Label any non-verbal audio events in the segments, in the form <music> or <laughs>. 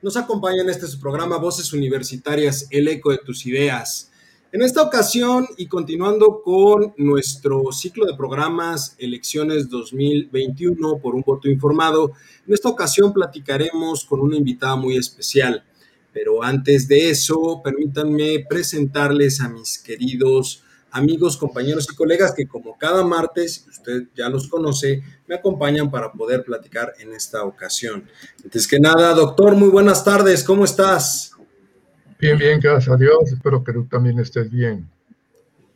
nos acompaña en este su programa Voces Universitarias, el eco de tus ideas. En esta ocasión y continuando con nuestro ciclo de programas Elecciones 2021 por un voto informado, en esta ocasión platicaremos con una invitada muy especial. Pero antes de eso, permítanme presentarles a mis queridos amigos, compañeros y colegas que como cada martes, usted ya los conoce, me acompañan para poder platicar en esta ocasión. Antes que nada, doctor, muy buenas tardes, ¿cómo estás? Bien, bien, gracias a Dios, espero que tú también estés bien.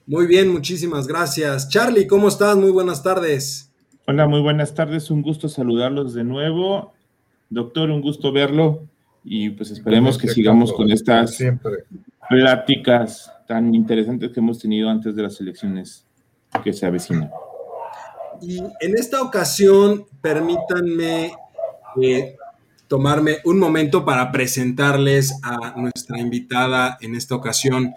Muy bien, muchísimas gracias. Charlie, ¿cómo estás? Muy buenas tardes. Hola, muy buenas tardes, un gusto saludarlos de nuevo. Doctor, un gusto verlo y pues esperemos que sigamos con estas pláticas tan interesantes que hemos tenido antes de las elecciones que se avecinan. Y en esta ocasión, permítanme eh, tomarme un momento para presentarles a nuestra invitada en esta ocasión.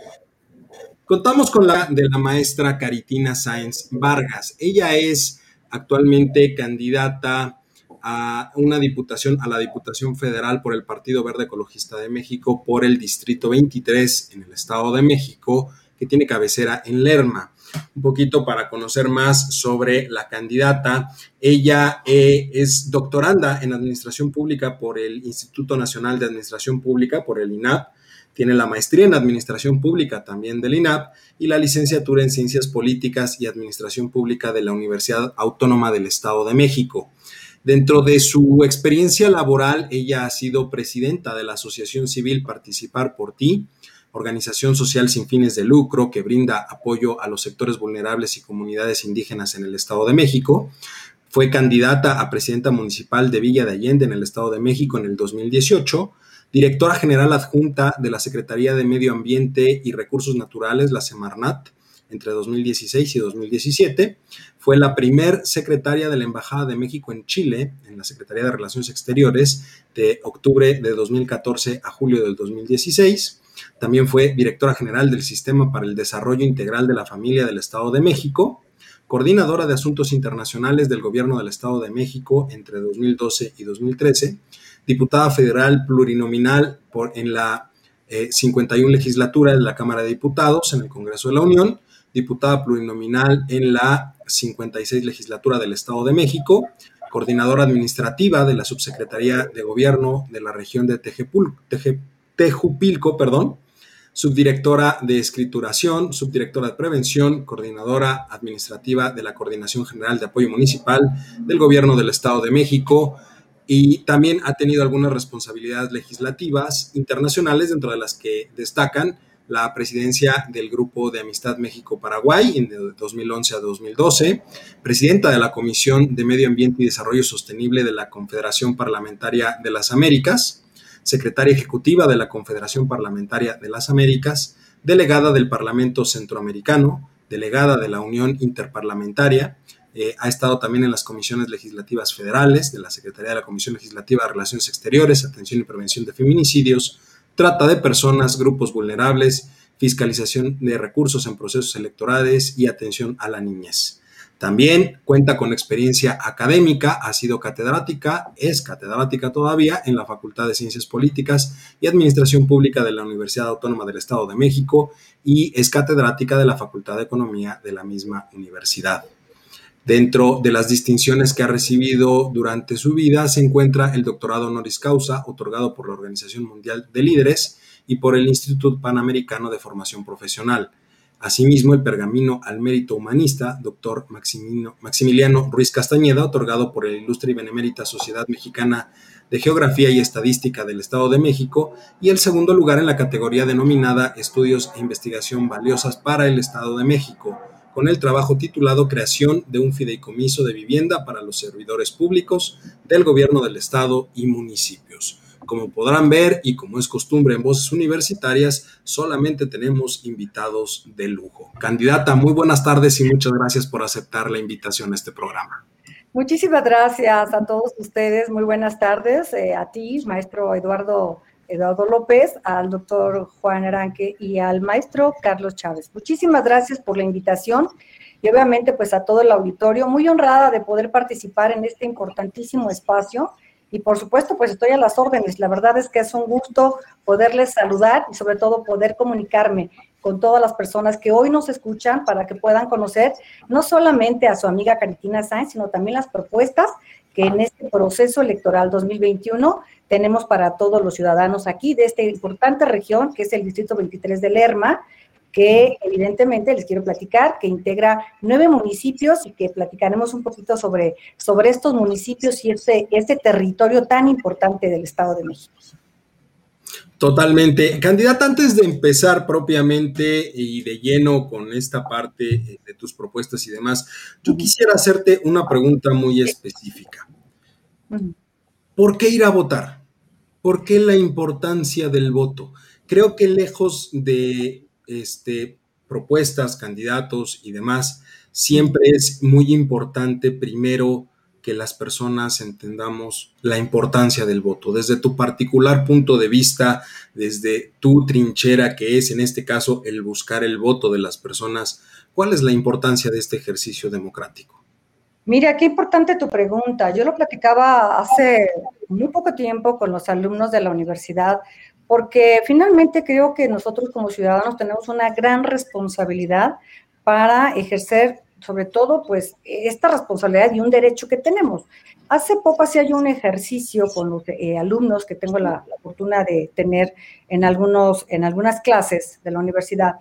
Contamos con la de la maestra Caritina Sáenz Vargas. Ella es actualmente candidata a una diputación, a la Diputación Federal por el Partido Verde Ecologista de México por el Distrito 23 en el Estado de México, que tiene cabecera en Lerma. Un poquito para conocer más sobre la candidata. Ella eh, es doctoranda en Administración Pública por el Instituto Nacional de Administración Pública, por el INAP. Tiene la maestría en Administración Pública también del INAP y la licenciatura en Ciencias Políticas y Administración Pública de la Universidad Autónoma del Estado de México. Dentro de su experiencia laboral, ella ha sido presidenta de la Asociación Civil Participar por Ti, organización social sin fines de lucro que brinda apoyo a los sectores vulnerables y comunidades indígenas en el Estado de México. Fue candidata a presidenta municipal de Villa de Allende en el Estado de México en el 2018, directora general adjunta de la Secretaría de Medio Ambiente y Recursos Naturales, la Semarnat, entre 2016 y 2017. Fue la primer secretaria de la Embajada de México en Chile, en la Secretaría de Relaciones Exteriores, de octubre de 2014 a julio del 2016. También fue directora general del Sistema para el Desarrollo Integral de la Familia del Estado de México, coordinadora de Asuntos Internacionales del Gobierno del Estado de México entre 2012 y 2013, diputada federal plurinominal por, en la 51 eh, legislatura de la Cámara de Diputados en el Congreso de la Unión diputada plurinominal en la 56 legislatura del Estado de México, coordinadora administrativa de la Subsecretaría de Gobierno de la región de Tejupilco, perdón, subdirectora de escrituración, subdirectora de prevención, coordinadora administrativa de la Coordinación General de Apoyo Municipal del Gobierno del Estado de México y también ha tenido algunas responsabilidades legislativas internacionales, dentro de las que destacan la presidencia del Grupo de Amistad México-Paraguay en 2011 a 2012, presidenta de la Comisión de Medio Ambiente y Desarrollo Sostenible de la Confederación Parlamentaria de las Américas, secretaria ejecutiva de la Confederación Parlamentaria de las Américas, delegada del Parlamento Centroamericano, delegada de la Unión Interparlamentaria, eh, ha estado también en las comisiones legislativas federales de la Secretaría de la Comisión Legislativa de Relaciones Exteriores, Atención y Prevención de Feminicidios, trata de personas, grupos vulnerables, fiscalización de recursos en procesos electorales y atención a la niñez. También cuenta con experiencia académica, ha sido catedrática, es catedrática todavía en la Facultad de Ciencias Políticas y Administración Pública de la Universidad Autónoma del Estado de México y es catedrática de la Facultad de Economía de la misma universidad. Dentro de las distinciones que ha recibido durante su vida se encuentra el doctorado honoris causa otorgado por la Organización Mundial de Líderes y por el Instituto Panamericano de Formación Profesional. Asimismo, el pergamino al mérito humanista, doctor Maximiliano Ruiz Castañeda, otorgado por la Ilustre y Benemérita Sociedad Mexicana de Geografía y Estadística del Estado de México, y el segundo lugar en la categoría denominada Estudios e Investigación Valiosas para el Estado de México, con el trabajo titulado Creación de un fideicomiso de vivienda para los servidores públicos del gobierno del estado y municipios. Como podrán ver y como es costumbre en Voces Universitarias, solamente tenemos invitados de lujo. Candidata, muy buenas tardes y muchas gracias por aceptar la invitación a este programa. Muchísimas gracias a todos ustedes. Muy buenas tardes. Eh, a ti, maestro Eduardo, Eduardo López, al doctor Juan Aranque y al maestro Carlos Chávez. Muchísimas gracias por la invitación y obviamente pues a todo el auditorio. Muy honrada de poder participar en este importantísimo espacio y por supuesto, pues estoy a las órdenes. La verdad es que es un gusto poderles saludar y sobre todo poder comunicarme con todas las personas que hoy nos escuchan para que puedan conocer no solamente a su amiga Caritina Sáenz, sino también las propuestas que en este proceso electoral 2021 tenemos para todos los ciudadanos aquí de esta importante región que es el Distrito 23 de Lerma, que evidentemente les quiero platicar, que integra nueve municipios y que platicaremos un poquito sobre, sobre estos municipios y este, este territorio tan importante del Estado de México. Totalmente. Candidata, antes de empezar propiamente y de lleno con esta parte eh, de tus propuestas y demás, yo quisiera hacerte una pregunta muy específica. ¿Por qué ir a votar? ¿Por qué la importancia del voto? Creo que lejos de este, propuestas, candidatos y demás, siempre es muy importante primero que las personas entendamos la importancia del voto. Desde tu particular punto de vista, desde tu trinchera, que es en este caso el buscar el voto de las personas, ¿cuál es la importancia de este ejercicio democrático? Mira, qué importante tu pregunta. Yo lo platicaba hace muy poco tiempo con los alumnos de la universidad, porque finalmente creo que nosotros como ciudadanos tenemos una gran responsabilidad para ejercer sobre todo pues esta responsabilidad y un derecho que tenemos. Hace poco hacía yo un ejercicio con los eh, alumnos que tengo la, fortuna de tener en, algunos, en algunas clases de la universidad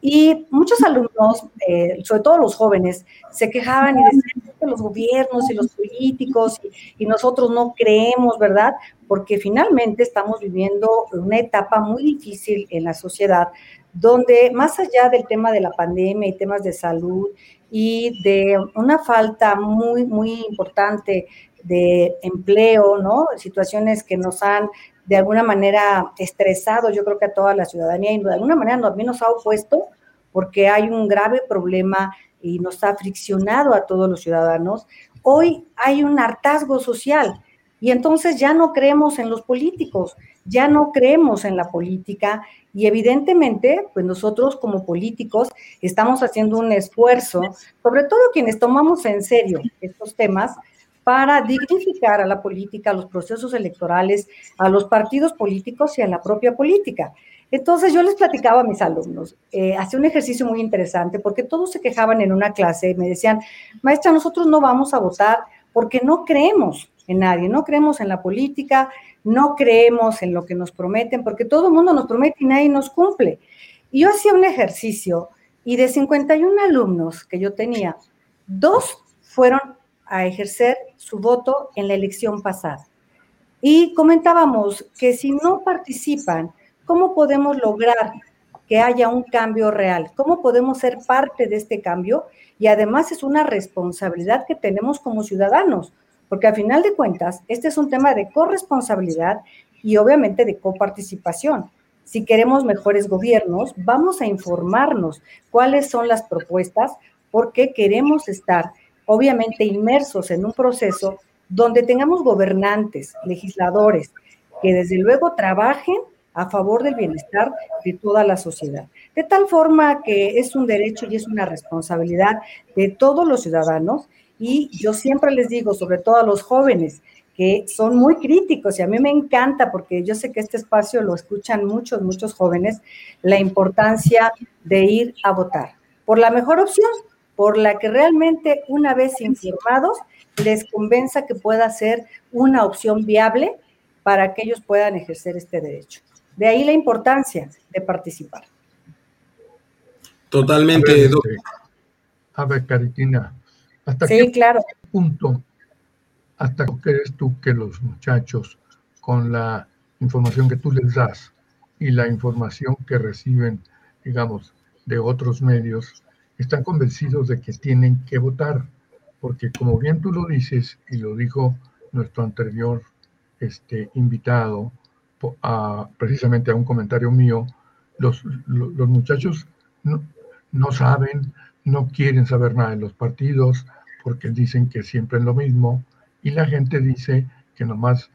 y muchos alumnos, eh, sobre todo los jóvenes, se quejaban y decían que los gobiernos y los políticos y nosotros no creemos, ¿verdad? Porque finalmente estamos viviendo una etapa muy difícil en la sociedad donde más allá del tema de la pandemia y temas de salud y de una falta muy, muy importante de empleo, ¿no? Situaciones que nos han de alguna manera estresado, yo creo que a toda la ciudadanía y de alguna manera también nos ha opuesto porque hay un grave problema y nos ha friccionado a todos los ciudadanos. Hoy hay un hartazgo social y entonces ya no creemos en los políticos, ya no creemos en la política y evidentemente, pues nosotros como políticos estamos haciendo un esfuerzo, sobre todo quienes tomamos en serio estos temas, para dignificar a la política, a los procesos electorales, a los partidos políticos y a la propia política. Entonces yo les platicaba a mis alumnos, eh, hacía un ejercicio muy interesante porque todos se quejaban en una clase y me decían, maestra, nosotros no vamos a votar porque no creemos en nadie, no creemos en la política, no creemos en lo que nos prometen, porque todo el mundo nos promete y nadie nos cumple. Yo hacía un ejercicio y de 51 alumnos que yo tenía, dos fueron a ejercer su voto en la elección pasada. Y comentábamos que si no participan, ¿cómo podemos lograr que haya un cambio real? ¿Cómo podemos ser parte de este cambio? Y además es una responsabilidad que tenemos como ciudadanos porque a final de cuentas, este es un tema de corresponsabilidad y obviamente de coparticipación. Si queremos mejores gobiernos, vamos a informarnos cuáles son las propuestas, porque queremos estar obviamente inmersos en un proceso donde tengamos gobernantes, legisladores, que desde luego trabajen a favor del bienestar de toda la sociedad. De tal forma que es un derecho y es una responsabilidad de todos los ciudadanos y yo siempre les digo, sobre todo a los jóvenes, que son muy críticos y a mí me encanta porque yo sé que este espacio lo escuchan muchos, muchos jóvenes, la importancia de ir a votar por la mejor opción, por la que realmente una vez informados les convenza que pueda ser una opción viable para que ellos puedan ejercer este derecho. De ahí la importancia de participar. Totalmente. A ver, Caritina, ¿Hasta sí, claro. punto, hasta que crees tú que los muchachos, con la información que tú les das y la información que reciben, digamos, de otros medios, están convencidos de que tienen que votar? Porque como bien tú lo dices y lo dijo nuestro anterior este, invitado, precisamente a un comentario mío, los, los, muchachos no, no, saben, no quieren saber nada de los partidos porque dicen que siempre es lo mismo y la gente dice que nomás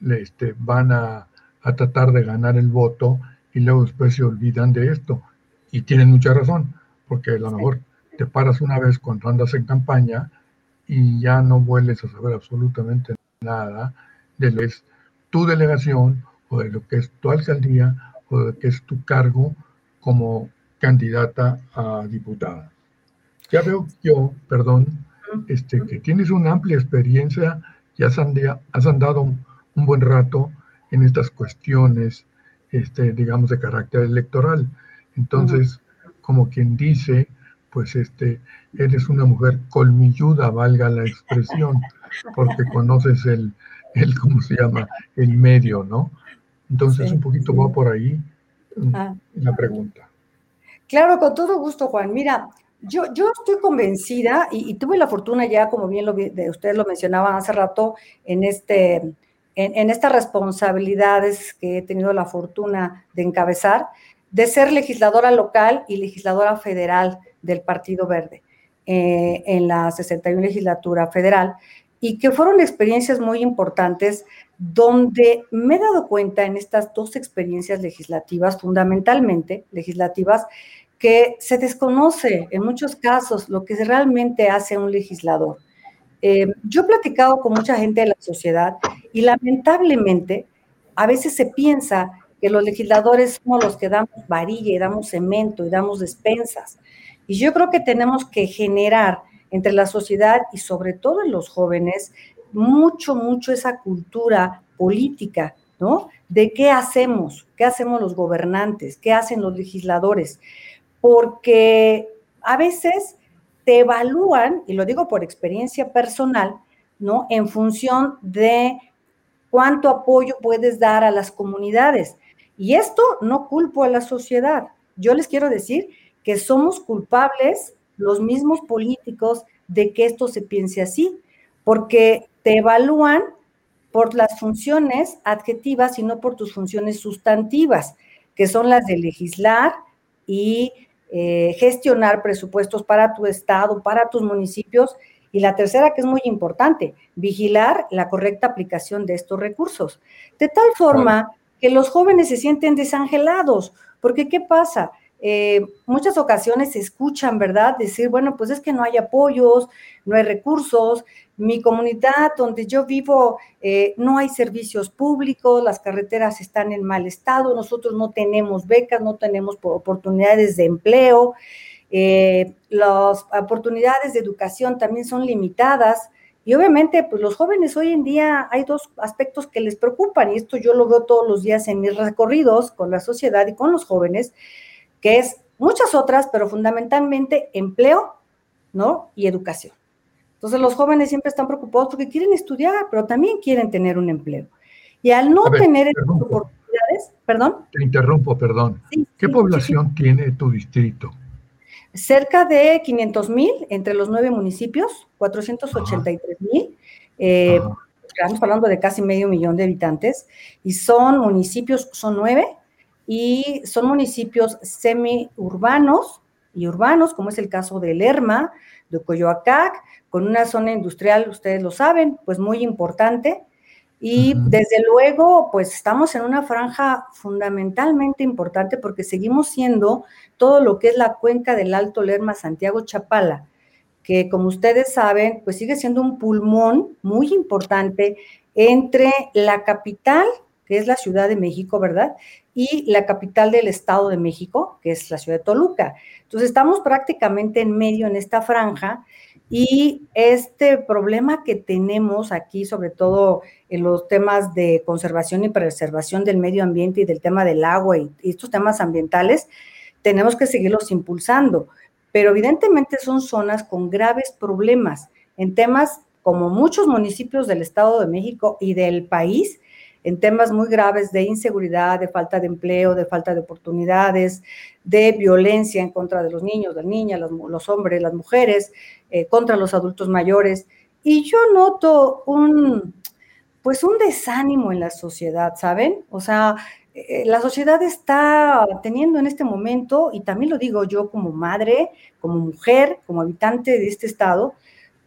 este, van a, a tratar de ganar el voto y luego después se olvidan de esto. Y tienen mucha razón, porque a lo mejor te paras una vez cuando andas en campaña y ya no vuelves a saber absolutamente nada de lo que es tu delegación o de lo que es tu alcaldía o de lo que es tu cargo como candidata a diputada. Ya veo yo, perdón, este, que tienes una amplia experiencia y has, andado un, buen rato en estas cuestiones, este, digamos, de carácter electoral. Entonces, como quien dice, pues este, eres una mujer colmilluda, valga la expresión, porque conoces el, el ¿cómo se llama? El medio, ¿no? Entonces, un poquito va por ahí mm, ah. la pregunta. Claro, con todo gusto, Juan. Mira, yo, estoy convencida y, tuve la fortuna ya, como bien ustedes lo mencionaban hace rato, en, este, en estas responsabilidades que he tenido la fortuna de encabezar, de ser legisladora local y legisladora federal del Partido Verde eh, en la 61 legislatura federal y que fueron experiencias muy importantes donde me he dado cuenta en estas dos experiencias legislativas, fundamentalmente legislativas, que se desconoce en muchos casos lo que realmente hace un legislador. Eh, yo he platicado con mucha gente de la sociedad y lamentablemente a veces se piensa que los legisladores somos los que damos varilla y damos cemento y damos despensas. Y yo creo que tenemos que generar entre la sociedad y sobre todo en los jóvenes mucho, mucho esa cultura política, ¿no? De qué hacemos, qué hacemos los gobernantes, qué hacen los legisladores, porque a veces te evalúan, y lo digo por experiencia personal, ¿no? En función de cuánto apoyo puedes dar a las comunidades. Y esto no culpo a la sociedad. Yo les quiero decir que somos culpables los mismos políticos de que esto se piense así, porque te evalúan por las funciones adjetivas y no por tus funciones sustantivas, que son las de legislar y eh, gestionar presupuestos para tu estado, para tus municipios. Y la tercera, que es muy importante, vigilar la correcta aplicación de estos recursos. De tal forma que los jóvenes se sienten desangelados, porque ¿qué pasa? Eh, muchas ocasiones se escuchan, ¿verdad? Decir, bueno, pues es que no hay apoyos, no hay recursos, mi comunidad donde yo vivo eh, no hay servicios públicos, las carreteras están en mal estado, nosotros no tenemos becas, no tenemos oportunidades de empleo, eh, las oportunidades de educación también son limitadas. Y obviamente, pues los jóvenes hoy en día hay dos aspectos que les preocupan, y esto yo lo veo todos los días en mis recorridos con la sociedad y con los jóvenes, que es muchas otras, pero fundamentalmente empleo, ¿no? Y educación. Entonces los jóvenes siempre están preocupados porque quieren estudiar, pero también quieren tener un empleo. Y al no tener esas oportunidades, perdón. Te interrumpo, perdón. ¿Qué población tiene tu distrito? Cerca de 500 mil entre los nueve municipios, 483 mil. Eh, estamos hablando de casi medio millón de habitantes. Y son municipios, son nueve, y son municipios semiurbanos y urbanos, como es el caso de Lerma, de Coyoacac, con una zona industrial, ustedes lo saben, pues muy importante. Y desde luego, pues estamos en una franja fundamentalmente importante porque seguimos siendo todo lo que es la cuenca del Alto Lerma Santiago Chapala, que como ustedes saben, pues sigue siendo un pulmón muy importante entre la capital, que es la Ciudad de México, ¿verdad? Y la capital del Estado de México, que es la ciudad de Toluca. Entonces estamos prácticamente en medio en esta franja y este problema que tenemos aquí, sobre todo en los temas de conservación y preservación del medio ambiente y del tema del agua y, estos temas ambientales, tenemos que seguirlos impulsando. Pero evidentemente son zonas con graves problemas en temas como muchos municipios del Estado de México y del país, en temas muy graves de inseguridad, de falta de empleo, de falta de oportunidades, de violencia en contra de los niños, las niñas, los, hombres, las mujeres, eh, contra los adultos mayores. Y yo noto un, pues un desánimo en la sociedad, ¿saben? O sea, eh, la sociedad está teniendo en este momento, y también lo digo yo como madre, como mujer, como habitante de este estado,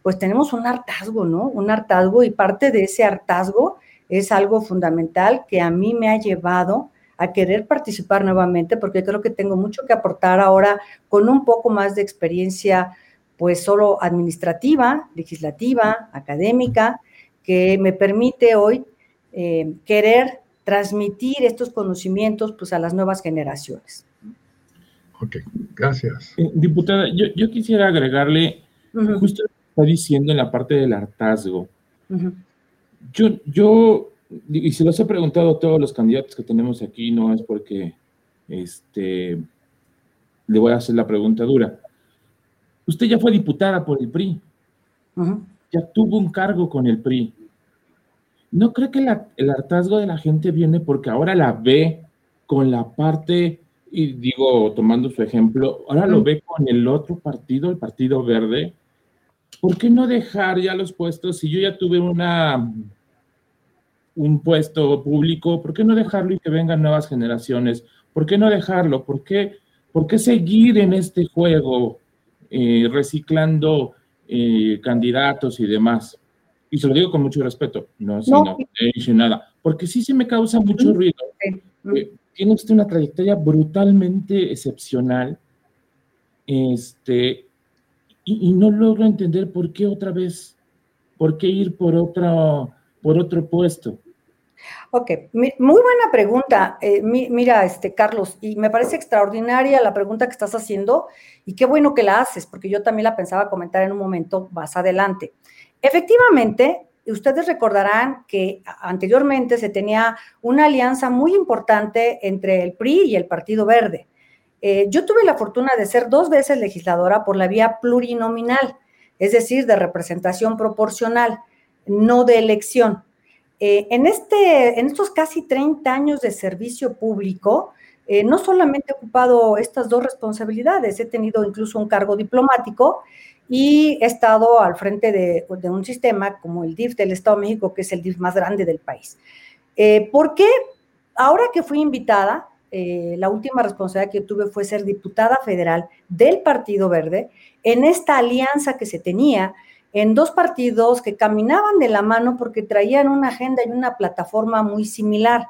pues tenemos un hartazgo, ¿no? Un hartazgo y parte de ese hartazgo es algo fundamental que a mí me ha llevado a querer participar nuevamente porque creo que tengo mucho que aportar ahora con un poco más de experiencia, pues solo administrativa, legislativa, académica, que me permite hoy eh, querer transmitir estos conocimientos pues, a las nuevas generaciones. Ok, gracias. Eh, diputada, yo, quisiera agregarle, justo lo que está diciendo en la parte del hartazgo. Yo, yo, y se los he preguntado a todos los candidatos que tenemos aquí, no es porque este, le voy a hacer la pregunta dura. Usted ya fue diputada por el PRI, ya tuvo un cargo con el PRI. ¿No cree que el hartazgo de la gente viene porque ahora la ve con la parte, y digo, tomando su ejemplo, ahora lo ve con el otro partido, el Partido Verde? ¿Por qué no dejar ya los puestos? Si yo ya tuve una un puesto público, ¿por qué no dejarlo y que vengan nuevas generaciones? ¿Por qué no dejarlo? ¿Por qué, por qué seguir en este juego eh, reciclando eh, candidatos y demás? Y se lo digo con mucho respeto, no, no. no he nada, porque sí se me causa mucho ruido. Eh, tiene usted una trayectoria brutalmente excepcional, este, y, y, no logro entender por qué otra vez, por qué ir por, otra, por otro puesto. Ok, muy buena pregunta. Eh, mira, este, Carlos, y me parece extraordinaria la pregunta que estás haciendo y qué bueno que la haces, porque yo también la pensaba comentar en un momento más adelante. Efectivamente, ustedes recordarán que anteriormente se tenía una alianza muy importante entre el PRI y el Partido Verde. Eh, yo tuve la fortuna de ser dos veces legisladora por la vía plurinominal, es decir, de representación proporcional, no de elección. Eh, en, este, en estos casi 30 años de servicio público, eh, no solamente he ocupado estas dos responsabilidades, he tenido incluso un cargo diplomático y he estado al frente de, un sistema como el DIF del Estado de México, que es el DIF más grande del país. Eh, ¿Por qué? Ahora que fui invitada, la última responsabilidad que tuve fue ser diputada federal del Partido Verde en esta alianza que se tenía en dos partidos que caminaban de la mano porque traían una agenda y una plataforma muy similar.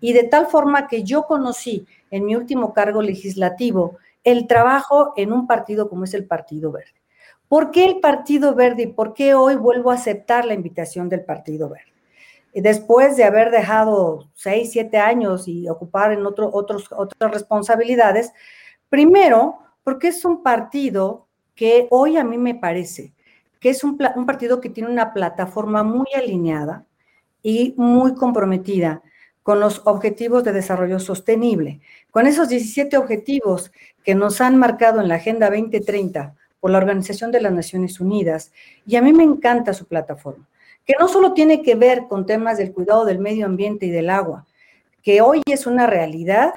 Y de tal forma que yo conocí en mi último cargo legislativo el trabajo en un partido como es el Partido Verde. ¿Por qué el Partido Verde y por qué hoy vuelvo a aceptar la invitación del Partido Verde? Después de haber dejado seis, siete años y ocupar en otro, otros, otras responsabilidades, primero, porque es un partido que hoy a mí me parece que es un, partido que tiene una plataforma muy alineada y muy comprometida con los objetivos de desarrollo sostenible. Con esos 17 objetivos que nos han marcado en la Agenda 2030 por la Organización de las Naciones Unidas, y a mí me encanta su plataforma, que no solo tiene que ver con temas del cuidado del medio ambiente y del agua, que hoy es una realidad,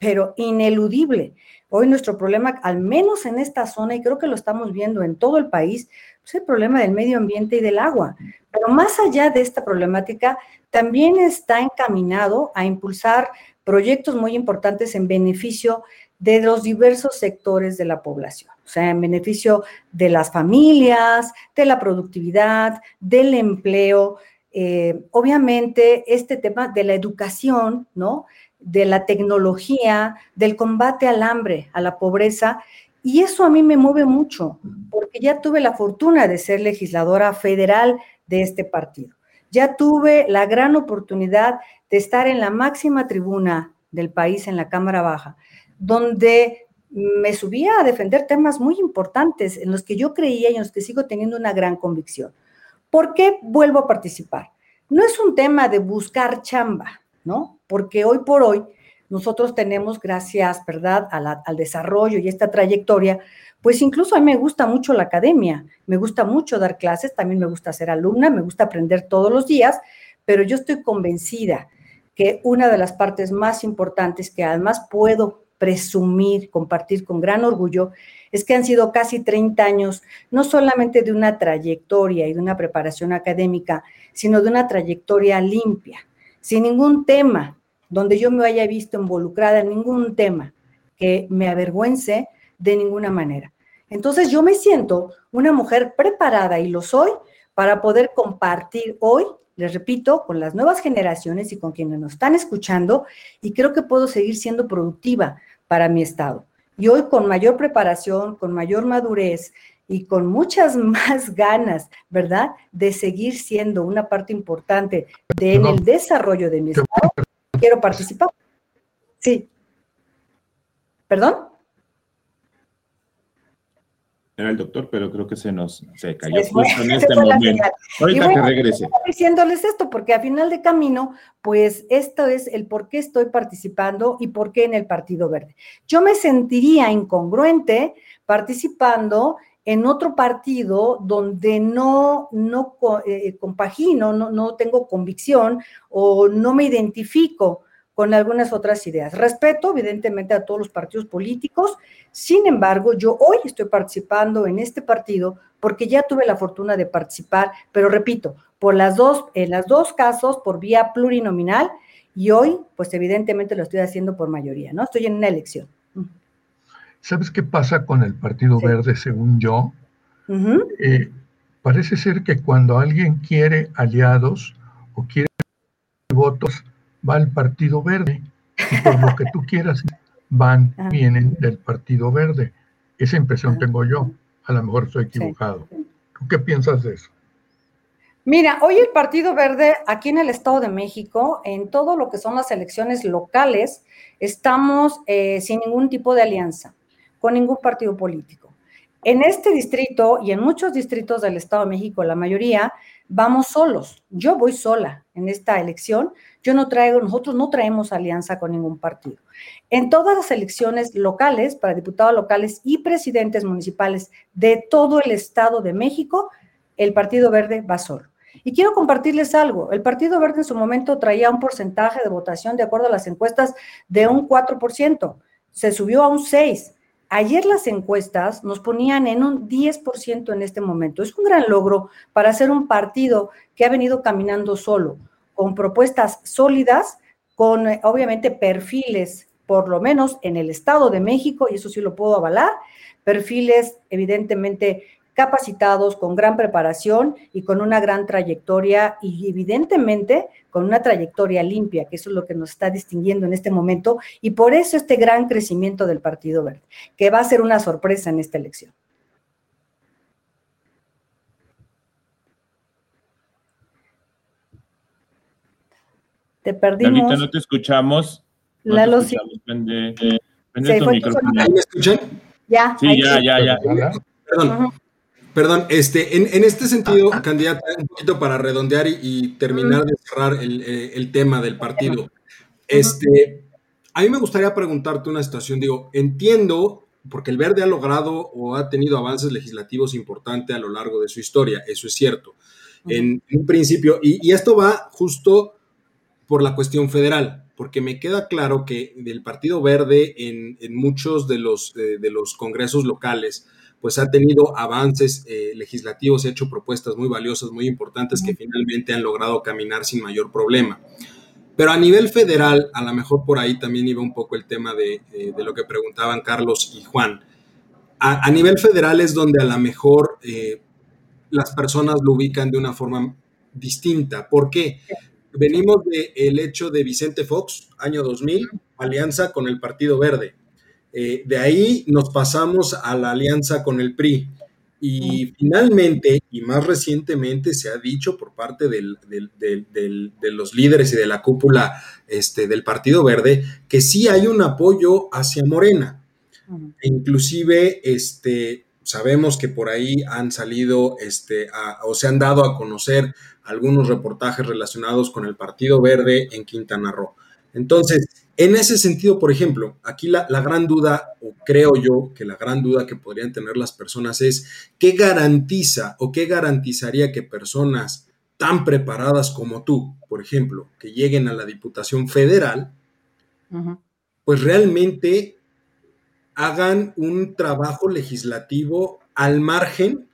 pero ineludible. Hoy nuestro problema, al menos en esta zona, y creo que lo estamos viendo en todo el país, es el problema del medio ambiente y del agua. Pero más allá de esta problemática, también está encaminado a impulsar proyectos muy importantes en beneficio de los diversos sectores de la población, o sea, en beneficio de las familias, de la productividad, del empleo. Eh, obviamente, este tema de la educación, ¿no? De la tecnología, del combate al hambre, a la pobreza, y eso a mí me mueve mucho, porque ya tuve la fortuna de ser legisladora federal de este partido. Ya tuve la gran oportunidad de estar en la máxima tribuna del país, en la Cámara Baja, donde me subía a defender temas muy importantes en los que yo creía y en los que sigo teniendo una gran convicción. ¿Por qué vuelvo a participar? No es un tema de buscar chamba, ¿no? Porque hoy por hoy nosotros tenemos, gracias, ¿verdad?, al desarrollo y esta trayectoria, pues incluso a mí me gusta mucho la academia, me gusta mucho dar clases, también me gusta ser alumna, me gusta aprender todos los días, pero yo estoy convencida que una de las partes más importantes que además puedo presumir, compartir con gran orgullo, es que han sido casi 30 años, no solamente de una trayectoria y de una preparación académica, sino de una trayectoria limpia, sin ningún tema donde yo me haya visto involucrada en ningún tema que me avergüence de ninguna manera. Entonces yo me siento una mujer preparada y lo soy para poder compartir hoy, les repito, con las nuevas generaciones y con quienes nos están escuchando y creo que puedo seguir siendo productiva para mi estado. Y hoy con mayor preparación, con mayor madurez y con muchas <laughs> más ganas, ¿verdad?, de seguir siendo una parte importante del el desarrollo de mi estado, quiero participar. Sí. ¿Perdón? Era el doctor, pero creo que se nos se cayó justo en este momento. Ahorita que regrese. Diciéndoles esto, porque a final de camino, pues esto es el por qué estoy participando y por qué en el Partido Verde. Yo me sentiría incongruente participando en otro partido donde no, no eh, compagino, no, no tengo convicción o no me identifico con algunas otras ideas. Respeto, evidentemente, a todos los partidos políticos. Sin embargo, yo hoy estoy participando en este partido porque ya tuve la fortuna de participar, pero repito, por las dos, en las dos casos, por vía plurinominal, y hoy, pues evidentemente lo estoy haciendo por mayoría, ¿no? Estoy en una elección. ¿Sabes qué pasa con el Partido Verde, según yo? Eh, parece ser que cuando alguien quiere aliados o quiere votos, va al Partido Verde. Y por lo que tú <laughs> quieras, van, ah. vienen del Partido Verde. Esa impresión tengo yo. A lo mejor estoy equivocado. ¿Tú qué piensas de eso? Mira, hoy el Partido Verde aquí en el Estado de México, en todo lo que son las elecciones locales, estamos eh, sin ningún tipo de alianza con ningún partido político. En este distrito y en muchos distritos del Estado de México, la mayoría, vamos solos. Yo voy sola en esta elección. Yo no traigo, nosotros no traemos alianza con ningún partido. En todas las elecciones locales, para diputados locales y presidentes municipales de todo el Estado de México, el Partido Verde va solo. Y quiero compartirles algo. El Partido Verde en su momento traía un porcentaje de votación de acuerdo a las encuestas de un 4%. Se subió a un 6%. Ayer las encuestas nos ponían en un 10% en este momento. Es un gran logro para ser un partido que ha venido caminando solo, con propuestas sólidas, con eh, obviamente perfiles, por lo menos en el Estado de México, y eso sí lo puedo avalar, perfiles evidentemente capacitados, con gran preparación y con una gran trayectoria y evidentemente con una trayectoria limpia, que eso es lo que nos está distinguiendo en este momento y por eso este gran crecimiento del Partido Verde, que va a ser una sorpresa en esta elección. Te perdimos. Anita, no te escuchamos. No Lalo, sí. Prende, tu micrófono. ¿Me escuchan? Ya. Sí, ya, ya, ya, Perdón. Perdón, este, en, este sentido, candidata, un poquito para redondear y, terminar de cerrar eh, el, tema del partido. Este, a mí me gustaría preguntarte una situación. Digo, entiendo, porque el Verde ha logrado o ha tenido avances legislativos importantes a lo largo de su historia, eso es cierto. En, un principio, y, esto va justo por la cuestión federal, porque me queda claro que del Partido Verde en, muchos de los, eh, de los congresos locales, pues ha tenido avances eh, legislativos, ha hecho propuestas muy valiosas, muy importantes que finalmente han logrado caminar sin mayor problema. Pero a nivel federal, a lo mejor por ahí también iba un poco el tema de, eh, lo que preguntaban Carlos y Juan. A, nivel federal es donde a lo mejor eh, las personas lo ubican de una forma distinta. ¿Por qué? Venimos del hecho de Vicente Fox, año 2000, alianza con el Partido Verde. Eh, de ahí nos pasamos a la alianza con el PRI. Y finalmente, y más recientemente, se ha dicho por parte de los líderes y de la cúpula este, del Partido Verde que sí hay un apoyo hacia Morena. Inclusive, este, sabemos que por ahí han salido este, o se han dado a conocer algunos reportajes relacionados con el Partido Verde en Quintana Roo. Entonces, en ese sentido, por ejemplo, aquí la, gran duda, o creo yo que la gran duda que podrían tener las personas es, ¿qué garantiza o qué garantizaría que personas tan preparadas como tú, por ejemplo, que lleguen a la Diputación Federal, pues realmente hagan un trabajo legislativo al margen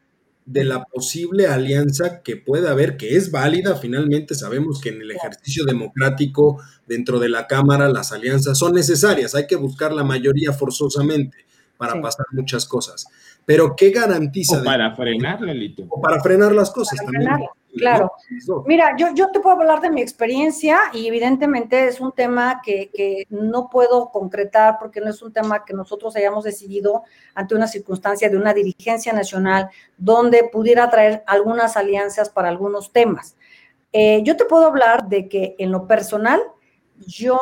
de la posible alianza que pueda haber, que es válida, finalmente sabemos que en el ejercicio democrático dentro de la Cámara las alianzas son necesarias, hay que buscar la mayoría forzosamente para pasar muchas cosas. Pero ¿qué garantiza? O para frenar, O para frenar las cosas también. Claro. Mira, yo, yo te puedo hablar de mi experiencia y evidentemente es un tema que, que, no puedo concretar porque no es un tema que nosotros hayamos decidido ante una circunstancia de una dirigencia nacional donde pudiera traer algunas alianzas para algunos temas. Eh, yo te puedo hablar de que en lo personal, yo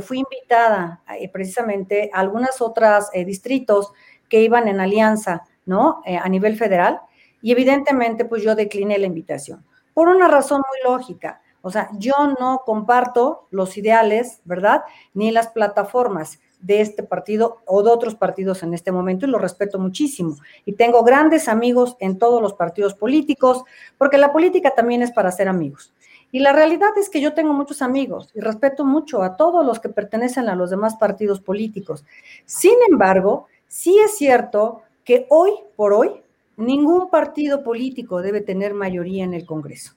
fui invitada eh, precisamente a algunas otras eh, distritos que iban en alianza, ¿no? a nivel federal y evidentemente pues yo decliné la invitación por una razón muy lógica. O sea, yo no comparto los ideales, ¿verdad? Ni las plataformas de este partido o de otros partidos en este momento y lo respeto muchísimo. Y tengo grandes amigos en todos los partidos políticos, porque la política también es para ser amigos. Y la realidad es que yo tengo muchos amigos y respeto mucho a todos los que pertenecen a los demás partidos políticos. Sin embargo, sí es cierto que hoy por hoy ningún partido político debe tener mayoría en el Congreso,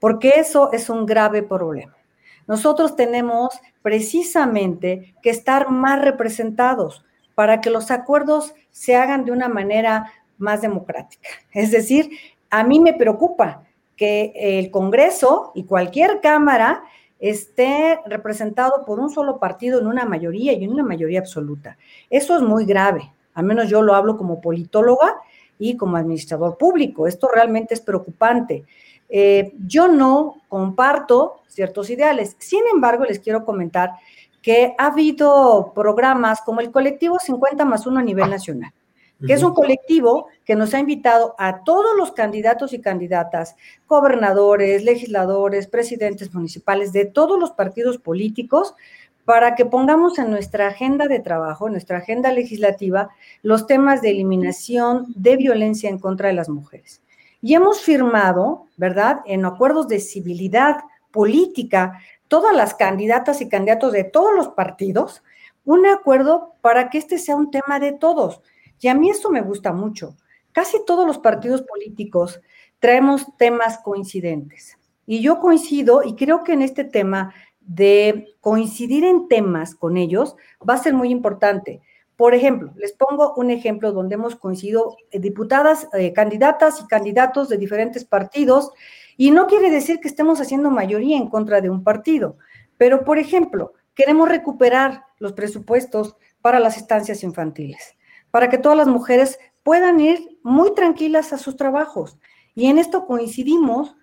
porque eso es un grave problema. Nosotros tenemos precisamente que estar más representados para que los acuerdos se hagan de una manera más democrática. Es decir, a mí me preocupa que el Congreso y cualquier Cámara esté representado por un solo partido en una mayoría y en una mayoría absoluta. Eso es muy grave, al menos yo lo hablo como politóloga y como administrador público. Esto realmente es preocupante. Eh, yo no comparto ciertos ideales. Sin embargo, les quiero comentar que ha habido programas como el colectivo 50 más 1 a nivel nacional, que es un colectivo que nos ha invitado a todos los candidatos y candidatas, gobernadores, legisladores, presidentes municipales de todos los partidos políticos, para que pongamos en nuestra agenda de trabajo, en nuestra agenda legislativa, los temas de eliminación de violencia en contra de las mujeres. Y hemos firmado, ¿verdad?, en acuerdos de civilidad política, todas las candidatas y candidatos de todos los partidos, un acuerdo para que este sea un tema de todos. Y a mí esto me gusta mucho. Casi todos los partidos políticos traemos temas coincidentes. Y yo coincido y creo que en este tema de coincidir en temas con ellos va a ser muy importante. Por ejemplo, les pongo un ejemplo donde hemos coincidido eh, diputadas, eh, candidatas y candidatos de diferentes partidos, y no quiere decir que estemos haciendo mayoría en contra de un partido, pero por ejemplo, queremos recuperar los presupuestos para las estancias infantiles, para que todas las mujeres puedan ir muy tranquilas a sus trabajos. Y en esto coincidimos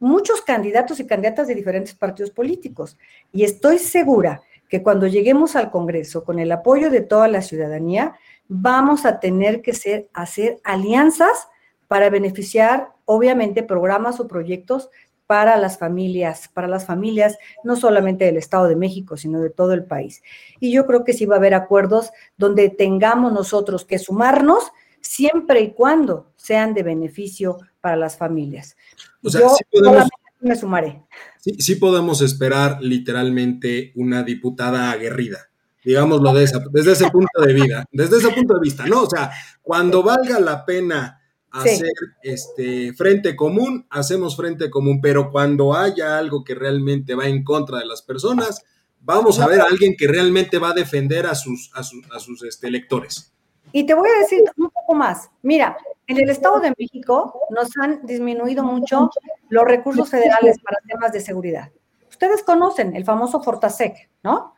muchos candidatos y candidatas de diferentes partidos políticos. Y estoy segura que cuando lleguemos al Congreso, con el apoyo de toda la ciudadanía, vamos a tener que hacer alianzas para beneficiar, obviamente, programas o proyectos para las familias, para las familias no solamente del Estado de México, sino de todo el país. Y yo creo que sí va a haber acuerdos donde tengamos nosotros que sumarnos siempre y cuando sean de beneficio para las familias. O sea, sí podemos, me sumaré. Sí, podemos esperar literalmente una diputada aguerrida, digámoslo de desde ese punto de vida, desde ese punto de vista, ¿no? O sea, cuando valga la pena hacer este frente común, hacemos frente común, pero cuando haya algo que realmente va en contra de las personas, vamos a ver a alguien que realmente va a defender a sus, a sus, a sus este, electores. Y te voy a decir un poco más. Mira, en el Estado de México nos han disminuido mucho los recursos federales para temas de seguridad. Ustedes conocen el famoso Fortasec, ¿no?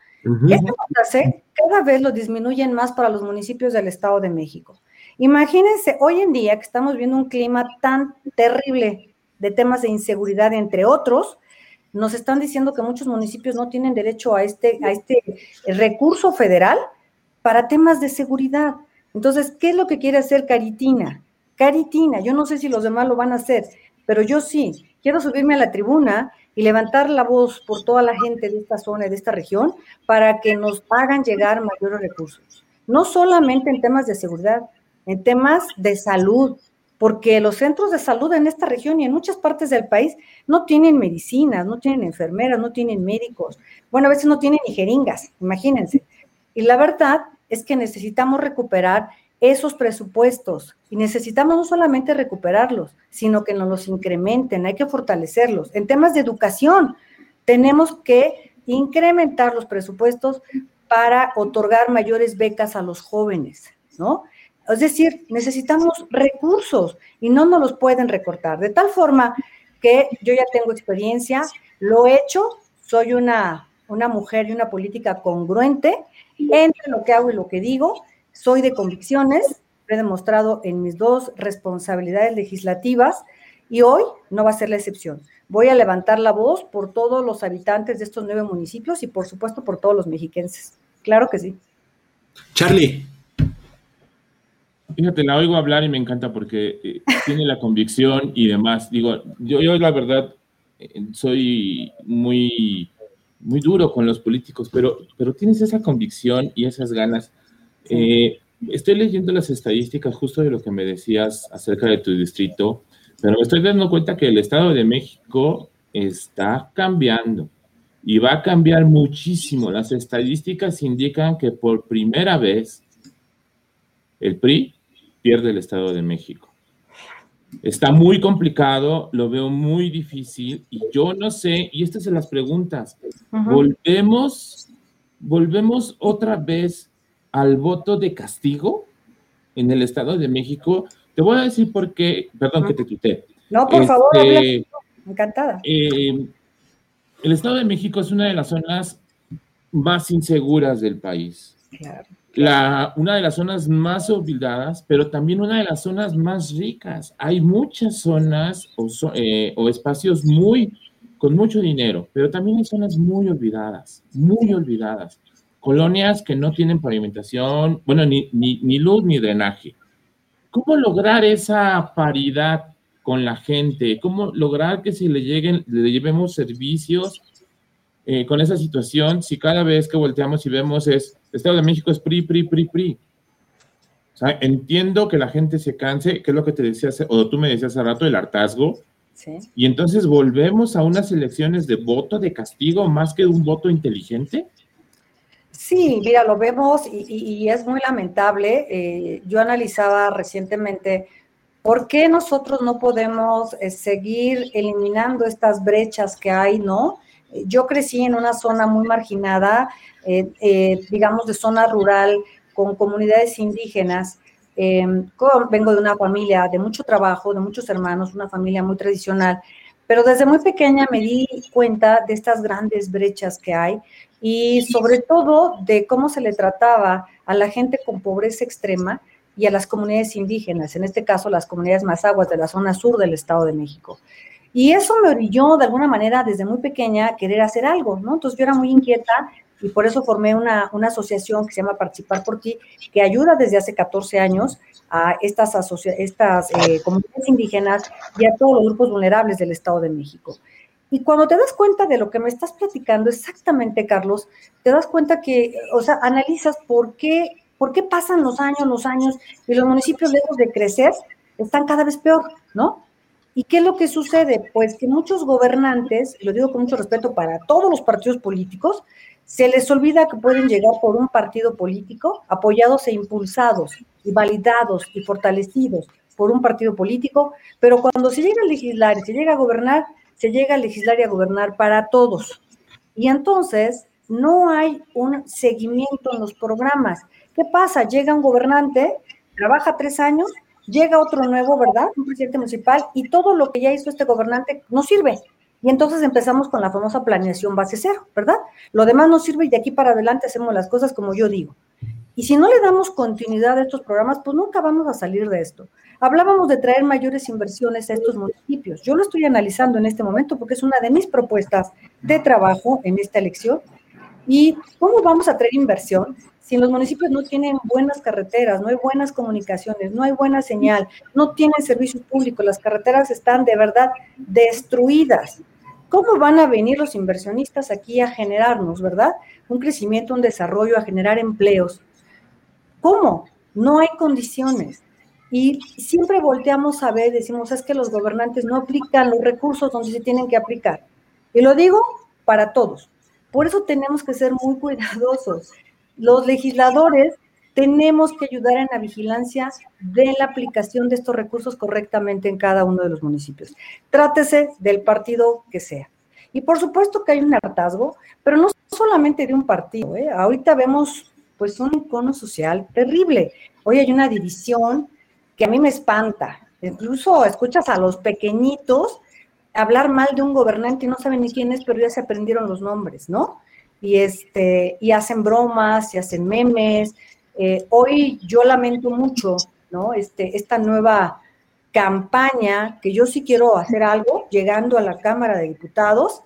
Este Fortasec cada vez lo disminuyen más para los municipios del Estado de México. Imagínense hoy en día que estamos viendo un clima tan terrible de temas de inseguridad, entre otros, nos están diciendo que muchos municipios no tienen derecho a este, a este recurso federal para temas de seguridad. Entonces, ¿qué es lo que quiere hacer Caritina? Caritina, yo no sé si los demás lo van a hacer, pero yo sí. Quiero subirme a la tribuna y levantar la voz por toda la gente de esta zona, de esta región, para que nos hagan llegar mayores recursos. No solamente en temas de seguridad, en temas de salud, porque los centros de salud en esta región y en muchas partes del país no tienen medicinas, no tienen enfermeras, no tienen médicos. Bueno, a veces no tienen ni jeringas, imagínense. Y la verdad es que necesitamos recuperar esos presupuestos y necesitamos no solamente recuperarlos, sino que nos los incrementen, hay que fortalecerlos. En temas de educación, tenemos que incrementar los presupuestos para otorgar mayores becas a los jóvenes, ¿no? Es decir, necesitamos recursos y no nos los pueden recortar. De tal forma que yo ya tengo experiencia, lo he hecho, soy una, una mujer y una política congruente entre lo que hago y lo que digo, soy de convicciones, lo he demostrado en mis dos responsabilidades legislativas y hoy no va a ser la excepción. Voy a levantar la voz por todos los habitantes de estos nueve municipios y por supuesto por todos los mexiquenses. Claro que sí. Charlie. Fíjate, la oigo hablar y me encanta porque eh, tiene la convicción y demás. Digo, yo, yo la verdad eh, soy muy, muy duro con los políticos, pero, pero tienes esa convicción y esas ganas. Eh, estoy leyendo las estadísticas justo de lo que me decías acerca de tu distrito, pero me estoy dando cuenta que el Estado de México está cambiando y va a cambiar muchísimo. Las estadísticas indican que por primera vez el PRI pierde el Estado de México. Está muy complicado, lo veo muy difícil y yo no sé, y estas son las preguntas, volvemos, volvemos otra vez al voto de castigo en el Estado de México. Te voy a decir por qué, perdón que te quité. No, por favor, este, encantada. Eh, el Estado de México es una de las zonas más inseguras del país. Claro la, una de las zonas más olvidadas, pero también una de las zonas más ricas. Hay muchas zonas o, eh, o, espacios muy con mucho dinero, pero también hay zonas muy olvidadas, muy olvidadas. Colonias que no tienen pavimentación, bueno, ni, ni, ni luz ni drenaje. ¿Cómo lograr esa paridad con la gente? ¿Cómo lograr que se le lleguen, le llevemos servicios eh, con esa situación si cada vez que volteamos y vemos es Estado de México es PRI, PRI, PRI, PRI. O sea, entiendo que la gente se canse, que es lo que te decía, o tú me decías hace rato, el hartazgo. Sí. Y entonces volvemos a unas elecciones de voto de castigo más que un voto inteligente. Sí, mira, lo vemos y, es muy lamentable. Eh, yo analizaba recientemente por qué nosotros no podemos eh, seguir eliminando estas brechas que hay, ¿no? Yo crecí en una zona muy marginada, eh, eh, digamos, de zona rural, con comunidades indígenas. Em, vengo de una familia de mucho trabajo, de muchos hermanos, una familia muy tradicional, pero desde muy pequeña me di cuenta de estas grandes brechas que hay y sobre todo de cómo se le trataba a la gente con pobreza extrema y a las comunidades indígenas, en este caso las comunidades más aguas de la zona sur del Estado de México. Y eso me orilló de alguna manera desde muy pequeña a querer hacer algo, ¿no? Entonces yo era muy inquieta y por eso formé una, asociación que se llama Participar por Ti, que ayuda desde hace 14 años a estas, estas eh, comunidades indígenas y a todos los grupos vulnerables del Estado de México. Y cuando te das cuenta de lo que me estás platicando exactamente, Carlos, te das cuenta que, o sea, analizas por qué, por qué pasan los años, los años, y los municipios lejos de crecer están cada vez peor, ¿no? ¿Y qué es lo que sucede? Pues que muchos gobernantes, lo digo con mucho respeto para todos los partidos políticos, se les olvida que pueden llegar por un partido político apoyados e impulsados y validados y fortalecidos por un partido político, pero cuando se llega a legislar y se llega a gobernar, se llega a legislar y a gobernar para todos. Y entonces no hay un seguimiento en los programas. ¿Qué pasa? Llega un gobernante, trabaja tres años llega otro nuevo, ¿verdad? Un presidente municipal y todo lo que ya hizo este gobernante no sirve. Y entonces empezamos con la famosa planeación base cero, ¿verdad? Lo demás no sirve y de aquí para adelante hacemos las cosas como yo digo. Y si no le damos continuidad a estos programas, pues nunca vamos a salir de esto. Hablábamos de traer mayores inversiones a estos municipios. Yo lo estoy analizando en este momento porque es una de mis propuestas de trabajo en esta elección. ¿Y cómo vamos a traer inversión? Si los municipios no tienen buenas carreteras, no hay buenas comunicaciones, no hay buena señal, no tienen servicios públicos, las carreteras están de verdad destruidas. ¿Cómo van a venir los inversionistas aquí a generarnos, verdad? Un crecimiento, un desarrollo, a generar empleos. ¿Cómo? No hay condiciones. Y siempre volteamos a ver, decimos, es que los gobernantes no aplican los recursos donde se tienen que aplicar. Y lo digo para todos. Por eso tenemos que ser muy cuidadosos los legisladores tenemos que ayudar en la vigilancia de la aplicación de estos recursos correctamente en cada uno de los municipios. Trátese del partido que sea. Y por supuesto que hay un hartazgo, pero no solamente de un partido. ¿eh? Ahorita vemos pues un icono social terrible. Hoy hay una división que a mí me espanta. Incluso escuchas a los pequeñitos hablar mal de un gobernante y no saben ni quién es, pero ya se aprendieron los nombres, ¿no? Y, este, y hacen bromas, y hacen memes. Eh, hoy yo lamento mucho, ¿no? Este, esta nueva campaña, que yo sí quiero hacer algo, llegando a la Cámara de Diputados,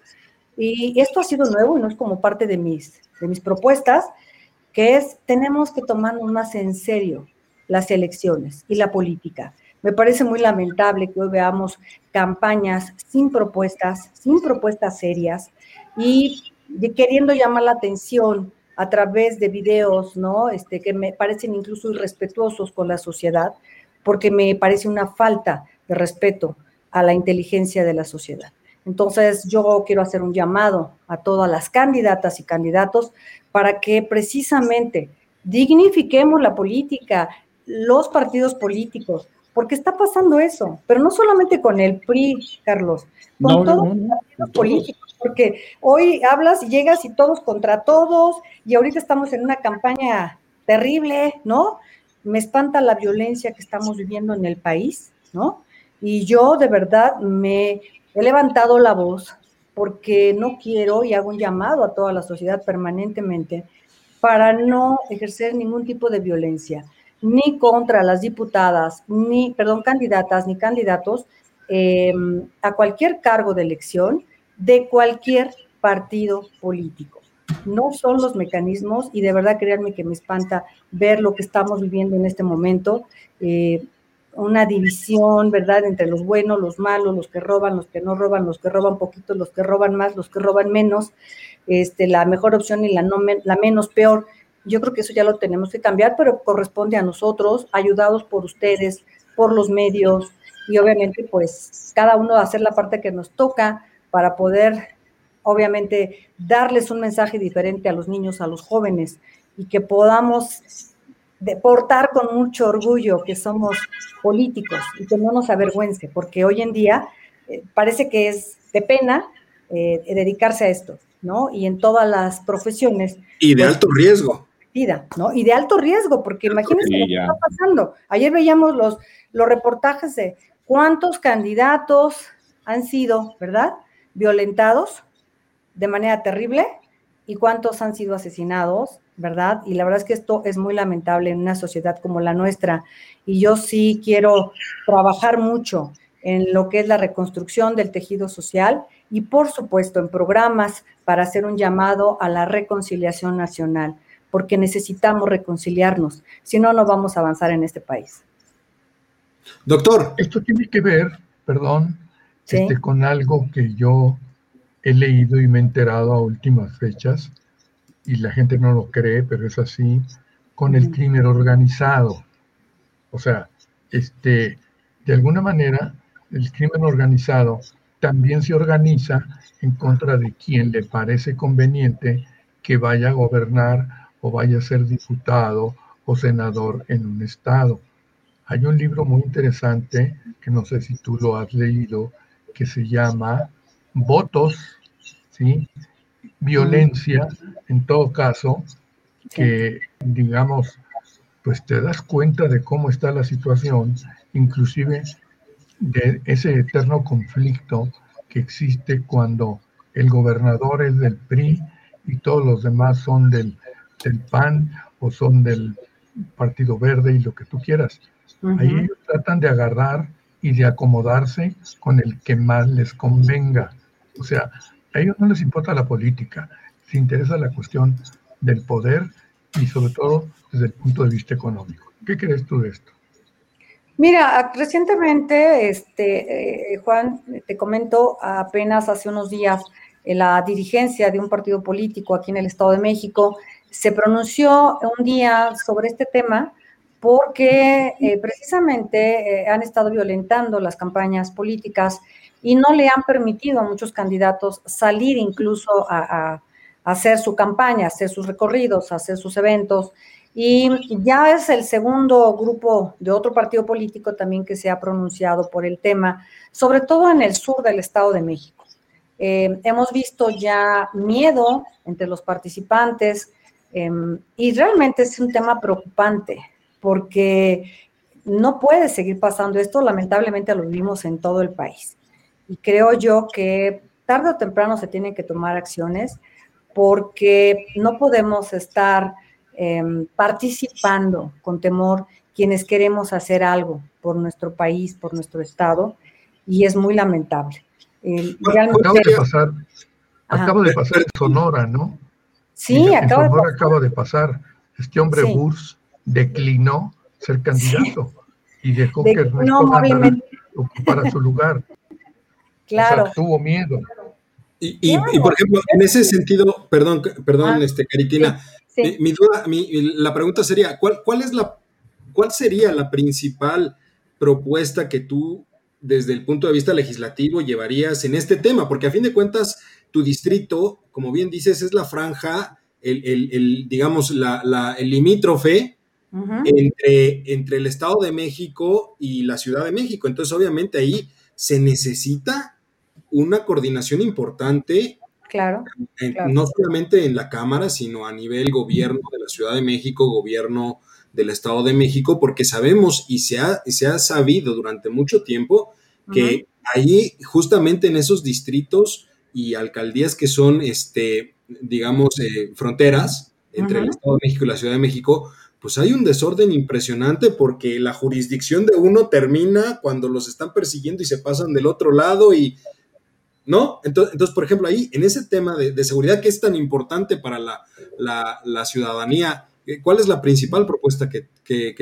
y esto ha sido nuevo y no es como parte de mis, de mis propuestas, que es, tenemos que tomarnos más en serio las elecciones y la política. Me parece muy lamentable que hoy veamos campañas sin propuestas, sin propuestas serias y queriendo llamar la atención a través de videos, ¿no? Este, que me parecen incluso irrespetuosos con la sociedad, porque me parece una falta de respeto a la inteligencia de la sociedad. Entonces, yo quiero hacer un llamado a todas las candidatas y candidatos para que precisamente dignifiquemos la política, los partidos políticos, porque está pasando eso, pero no solamente con el PRI, Carlos, con todos los partidos políticos, porque hoy hablas y llegas y todos contra todos, y ahorita estamos en una campaña terrible, ¿no? Me espanta la violencia que estamos viviendo en el país, ¿no? Y yo de verdad me he levantado la voz porque no quiero y hago un llamado a toda la sociedad permanentemente para no ejercer ningún tipo de violencia, ni contra las diputadas, ni, perdón, candidatas, ni candidatos em, a cualquier cargo de elección de cualquier partido político. No son los mecanismos y de verdad créanme que me espanta ver lo que estamos viviendo en este momento. Eh, una división, ¿verdad?, entre los buenos, los malos, los que roban, los que no roban, los que roban poquito, los que roban más, los que roban menos, este, la mejor opción y la, no, la menos peor. Yo creo que eso ya lo tenemos que cambiar, pero corresponde a nosotros, ayudados por ustedes, por los medios y obviamente pues cada uno hacer la parte que nos toca para poder obviamente darles un mensaje diferente a los niños, a los jóvenes y que podamos de portar con mucho orgullo que somos políticos y que no nos avergüence, porque hoy en día eh, parece que es de pena eh, dedicarse a esto, ¿no? Y en todas las profesiones. Y de pues, alto riesgo. ¿no? Y de alto riesgo, porque imagínense lo que está pasando. Ayer veíamos los, los reportajes de cuántos candidatos han sido, ¿verdad? Violentados de manera terrible y cuántos han sido asesinados ¿verdad? Y la verdad es que esto es muy lamentable en una sociedad como la nuestra. Y yo sí quiero trabajar mucho en lo que es la reconstrucción del tejido social y, por supuesto, en programas para hacer un llamado a la reconciliación nacional, porque necesitamos reconciliarnos, si no, no vamos a avanzar en este país. Doctor. Esto tiene que ver, perdón, este, con algo que yo he leído y me he enterado a últimas fechas y la gente no lo cree, pero es así, con el crimen organizado. O sea, este, de alguna manera, el crimen organizado también se organiza en contra de quien le parece conveniente que vaya a gobernar o vaya a ser diputado o senador en un estado. Hay un libro muy interesante, que no sé si tú lo has leído, que se llama Votos, ¿sí? violencia, en todo caso, que digamos, pues te das cuenta de cómo está la situación, inclusive de ese eterno conflicto que existe cuando el gobernador es del PRI y todos los demás son del, del PAN o son del Partido Verde y lo que tú quieras. Ahí ellos tratan de agarrar y de acomodarse con el que más les convenga. O sea, a ellos no les importa la política, les interesa la cuestión del poder y sobre todo desde el punto de vista económico. ¿Qué crees tú de esto? Mira, recientemente, este, eh, Juan, te comento, apenas hace unos días, la dirigencia de un partido político aquí en el Estado de México se pronunció un día sobre este tema porque eh, precisamente eh, han estado violentando las campañas políticas y no le han permitido a muchos candidatos salir incluso a, hacer su campaña, hacer sus recorridos, hacer sus eventos. Y ya es el segundo grupo de otro partido político también que se ha pronunciado por el tema, sobre todo en el sur del Estado de México. Eh, hemos visto ya miedo entre los participantes em, y realmente es un tema preocupante porque no puede seguir pasando esto, lamentablemente lo vivimos en todo el país. Y creo yo que tarde o temprano se tienen que tomar acciones porque no podemos estar Em, participando con temor quienes queremos hacer algo por nuestro país, por nuestro Estado, y es muy lamentable. Acaba de pasar, acaba de pasar en Sonora, ¿no? Sí, acaba de pasar. acaba de pasar. Este hombre Burs declinó ser candidato y dejó que Ernesto ocupara su lugar. <laughs> Claro. tuvo miedo. Y, por ejemplo, en ese sentido, perdón, perdón, ah, este, Caritina, mi, duda, la pregunta sería, ¿cuál, cuál, es la, ¿cuál sería la principal propuesta que tú, desde el punto de vista legislativo, llevarías en este tema? Porque a fin de cuentas, tu distrito, como bien dices, es la franja, el, digamos, la, el limítrofe entre, entre el Estado de México y la Ciudad de México. Entonces, obviamente, ahí se necesita una coordinación importante Claro, No solamente en la Cámara, sino a nivel gobierno de la Ciudad de México, gobierno del Estado de México, porque sabemos y se ha, se ha sabido durante mucho tiempo que ahí, justamente en esos distritos y alcaldías que son, este, digamos, eh, fronteras entre el Estado de México y la Ciudad de México, pues hay un desorden impresionante porque la jurisdicción de uno termina cuando los están persiguiendo y se pasan del otro lado y ¿no? Entonces, entonces, por ejemplo, ahí, en ese tema de, seguridad que es tan importante para la, ciudadanía, eh, ¿cuál es la principal propuesta que,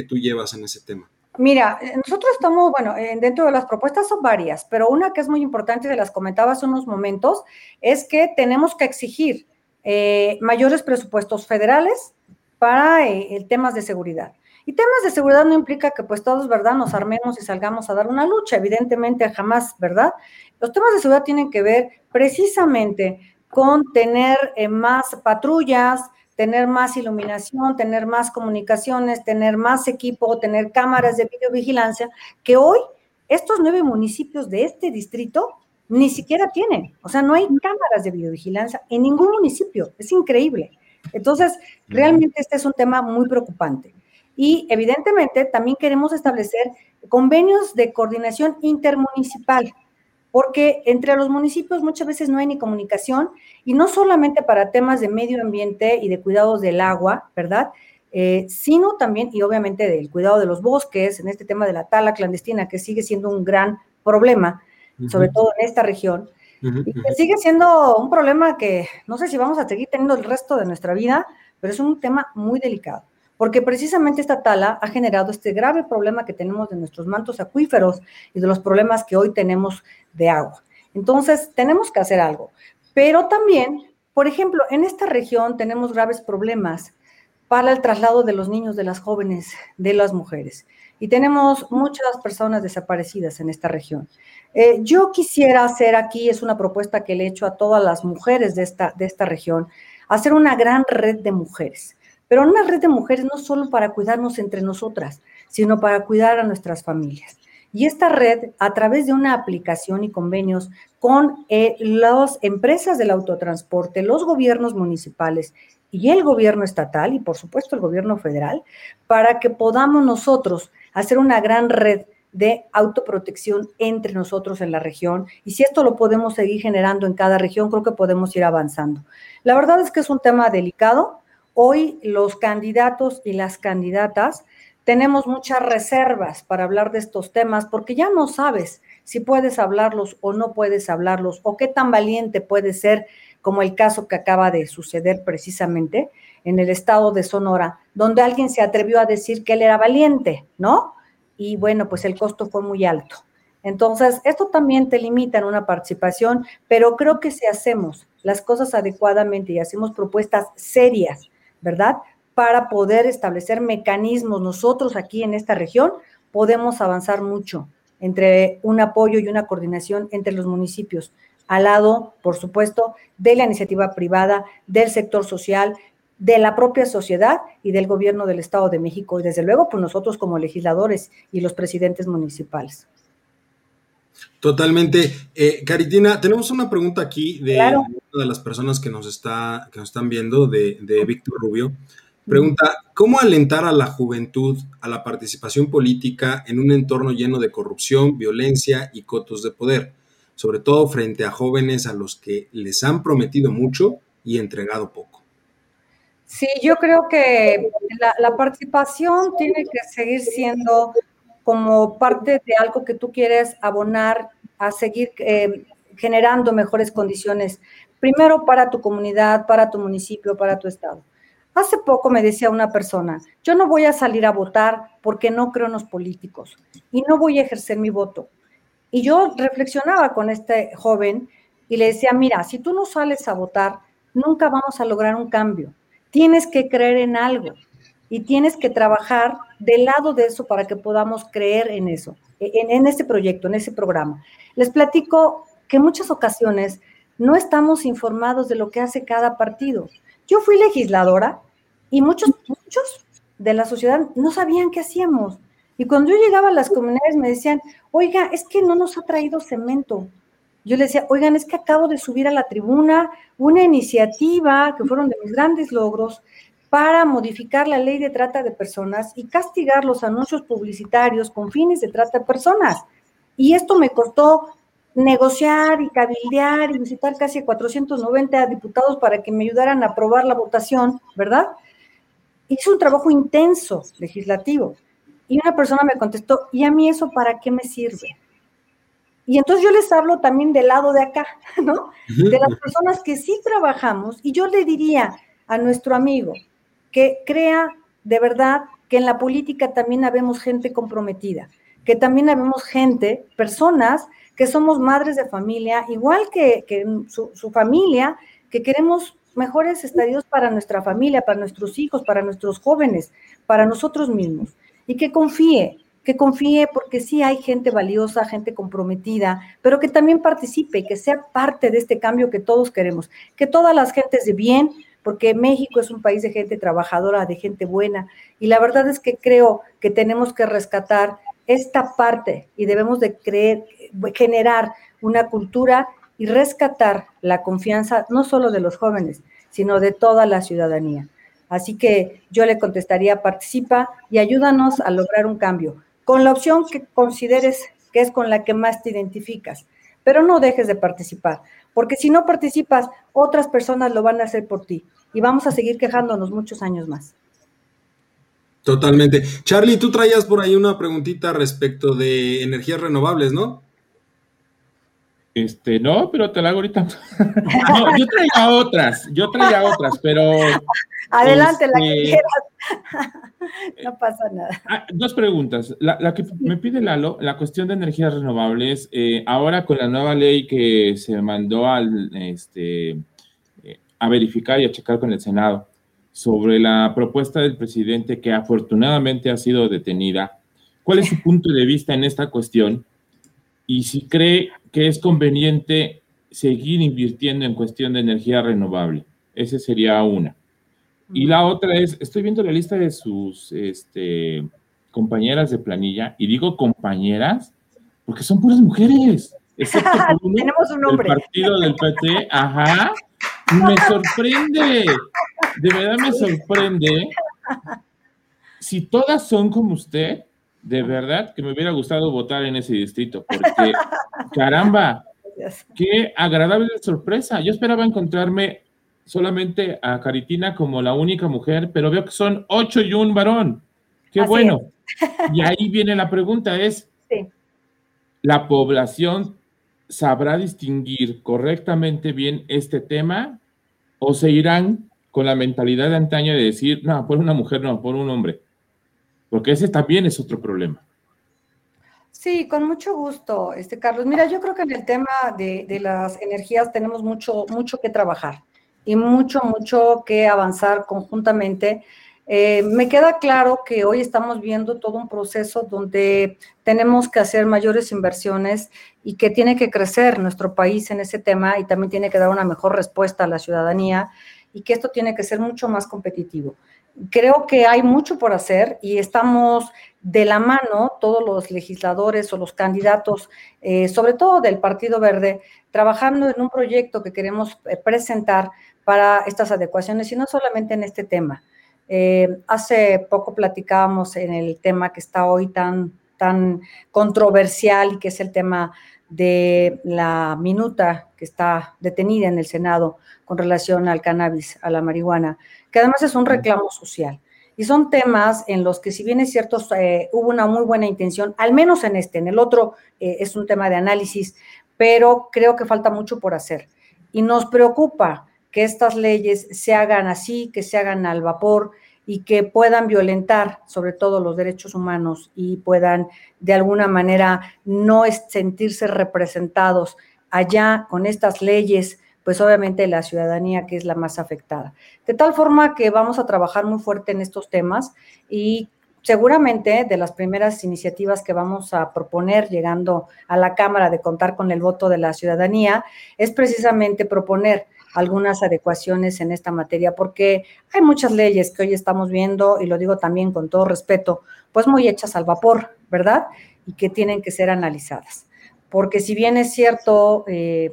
tú llevas en ese tema? Mira, eh, nosotros estamos, bueno, dentro de las propuestas son varias, pero una que es muy importante y de las comentaba hace unos momentos es que tenemos que exigir eh, mayores presupuestos federales para el temas de seguridad. Y temas de seguridad no implica que pues todos, ¿verdad?, nos armemos y salgamos a dar una lucha, evidentemente jamás, ¿verdad? Los temas de seguridad tienen que ver precisamente con tener eh, más patrullas, tener más iluminación, tener más comunicaciones, tener más equipo, tener cámaras de videovigilancia, que hoy estos nueve municipios de este distrito ni siquiera tienen. O sea, no hay cámaras de videovigilancia en ningún municipio. Es increíble. Entonces, realmente este es un tema muy preocupante. Y evidentemente también queremos establecer convenios de coordinación intermunicipal, porque entre los municipios muchas veces no hay ni comunicación, y no solamente para temas de medio ambiente y de cuidados del agua, ¿verdad? Eh, sino también, y obviamente del cuidado de los bosques, en este tema de la tala clandestina, que sigue siendo un gran problema, sobre todo en esta región, y que sigue siendo un problema que no sé si vamos a seguir teniendo el resto de nuestra vida, pero es un tema muy delicado porque precisamente esta tala ha generado este grave problema que tenemos de nuestros mantos acuíferos y de los problemas que hoy tenemos de agua. Entonces, tenemos que hacer algo. Pero también, por ejemplo, en esta región tenemos graves problemas para el traslado de los niños, de las jóvenes, de las mujeres. Y tenemos muchas personas desaparecidas en esta región. Eh, yo quisiera hacer aquí, es una propuesta que le he hecho a todas las mujeres de esta, de esta región, hacer una gran red de mujeres pero una red de mujeres no solo para cuidarnos entre nosotras, sino para cuidar a nuestras familias. Y esta red, a través de una aplicación y convenios con eh, las empresas del autotransporte, los gobiernos municipales y el gobierno estatal y por supuesto el gobierno federal, para que podamos nosotros hacer una gran red de autoprotección entre nosotros en la región. Y si esto lo podemos seguir generando en cada región, creo que podemos ir avanzando. La verdad es que es un tema delicado, Hoy los candidatos y las candidatas tenemos muchas reservas para hablar de estos temas porque ya no sabes si puedes hablarlos o no puedes hablarlos o qué tan valiente puede ser como el caso que acaba de suceder precisamente en el estado de Sonora, donde alguien se atrevió a decir que él era valiente, ¿no? Y bueno, pues el costo fue muy alto. Entonces, esto también te limita en una participación, pero creo que si hacemos las cosas adecuadamente y hacemos propuestas serias, ¿verdad? Para poder establecer mecanismos nosotros aquí en esta región, podemos avanzar mucho entre un apoyo y una coordinación entre los municipios. al lado, por supuesto, de la iniciativa privada, del sector social, de la propia sociedad y del gobierno del Estado de México y desde luego pues nosotros como legisladores y los presidentes municipales. Totalmente. Eh, Caritina, tenemos una pregunta aquí de una de las personas que nos, está, que nos están viendo, de, de Víctor Rubio. Pregunta, ¿cómo alentar a la juventud a la participación política en un entorno lleno de corrupción, violencia y cotos de poder? Sobre todo frente a jóvenes a los que les han prometido mucho y entregado poco. Sí, yo creo que la, participación tiene que seguir siendo como parte de algo que tú quieres abonar a seguir eh, generando mejores condiciones, primero para tu comunidad, para tu municipio, para tu estado. Hace poco me decía una persona, yo no voy a salir a votar porque no creo en los políticos y no voy a ejercer mi voto. Y yo reflexionaba con este joven y le decía, mira, si tú no sales a votar, nunca vamos a lograr un cambio. Tienes que creer en algo y tienes que trabajar del lado de eso para que podamos creer en eso, en, este proyecto, en ese programa. Les platico que en muchas ocasiones no estamos informados de lo que hace cada partido. Yo fui legisladora y muchos, muchos de la sociedad no sabían qué hacíamos. Y cuando yo llegaba a las comunidades me decían, oiga, es que no nos ha traído cemento. Yo le decía, oigan, es que acabo de subir a la tribuna una iniciativa que fueron de mis grandes logros para modificar la ley de trata de personas y castigar los anuncios publicitarios con fines de trata de personas. Y esto me costó negociar y cabildear y visitar casi 490 diputados para que me ayudaran a aprobar la votación, ¿verdad? Hice un trabajo intenso legislativo. Y una persona me contestó, ¿y a mí eso para qué me sirve? Y entonces yo les hablo también del lado de acá, <laughs> ¿no? De las personas que sí trabajamos. Y yo le diría a nuestro amigo que crea de verdad que en la política también habemos gente comprometida, que también habemos gente, personas que somos madres de familia, igual que, su, su, familia, que queremos mejores estadios para nuestra familia, para nuestros hijos, para nuestros jóvenes, para nosotros mismos. Y que confíe, que confíe porque sí hay gente valiosa, gente comprometida, pero que también participe que sea parte de este cambio que todos queremos. Que todas las gentes de bien, porque México es un país de gente trabajadora, de gente buena, y la verdad es que creo que tenemos que rescatar esta parte y debemos de creer, generar una cultura y rescatar la confianza no solo de los jóvenes, sino de toda la ciudadanía. Así que yo le contestaría, participa y ayúdanos a lograr un cambio, con la opción que consideres que es con la que más te identificas, pero no dejes de participar, porque si no participas, otras personas lo van a hacer por ti y vamos a seguir quejándonos muchos años más. Totalmente. Charlie, tú traías por ahí una preguntita respecto de energías renovables, ¿no? Este, no, pero te la hago ahorita. <laughs> no, yo traía otras, yo traía otras, pero. <laughs> Adelante, la que este, quieras. <laughs> no pasa nada. Ah, dos preguntas. La, que me pide Lalo, la cuestión de energías renovables, eh, ahora con la nueva ley que se mandó al, este, eh, a verificar y a checar con el Senado sobre la propuesta del presidente que afortunadamente ha sido detenida, ¿cuál es su <laughs> punto de vista en esta cuestión? Y si cree que es conveniente seguir invirtiendo en cuestión de energía renovable. Esa sería una. Y la otra es, estoy viendo la lista de sus este, compañeras de planilla, y digo compañeras, porque son puras mujeres. <laughs> Tenemos un nombre. El partido del PT, ajá. Me sorprende, de verdad me sorprende. Si todas son como usted, de verdad que me hubiera gustado votar en ese distrito, porque caramba, <laughs> qué agradable sorpresa. Yo esperaba encontrarme solamente a Caritina como la única mujer, pero veo que son ocho y un varón. Qué bueno. Y ahí viene la pregunta, es, ¿la población sabrá distinguir correctamente bien este tema o se irán con la mentalidad de antaño de decir, no, por una mujer, no, por un hombre? porque ese también es otro problema. Sí, con mucho gusto, este Carlos. Mira, yo creo que en el tema de, las energías tenemos mucho, mucho que trabajar y mucho, mucho que avanzar conjuntamente. Eh, me queda claro que hoy estamos viendo todo un proceso donde tenemos que hacer mayores inversiones y que tiene que crecer nuestro país en ese tema y también tiene que dar una mejor respuesta a la ciudadanía y que esto tiene que ser mucho más competitivo. Creo que hay mucho por hacer y estamos de la mano, todos los legisladores o los candidatos, eh, sobre todo del Partido Verde, trabajando en un proyecto que queremos eh, presentar para estas adecuaciones y no solamente en este tema. Eh, hace poco platicábamos en el tema que está hoy tan, tan controversial y que es el tema de la minuta que está detenida en el Senado con relación al cannabis, a la marihuana, que además es un reclamo social. Y son temas en los que, si bien es cierto, eh, hubo una muy buena intención, al menos en este, en el otro eh, es un tema de análisis, pero creo que falta mucho por hacer. Y nos preocupa que estas leyes se hagan así, que se hagan al vapor y que puedan violentar sobre todo los derechos humanos y puedan de alguna manera no sentirse representados allá con estas leyes, pues obviamente la ciudadanía que es la más afectada. De tal forma que vamos a trabajar muy fuerte en estos temas y seguramente de las primeras iniciativas que vamos a proponer llegando a la Cámara de contar con el voto de la ciudadanía es precisamente proponer algunas adecuaciones en esta materia, porque hay muchas leyes que hoy estamos viendo, y lo digo también con todo respeto, pues muy hechas al vapor, ¿verdad? Y que tienen que ser analizadas. Porque si bien es cierto, eh,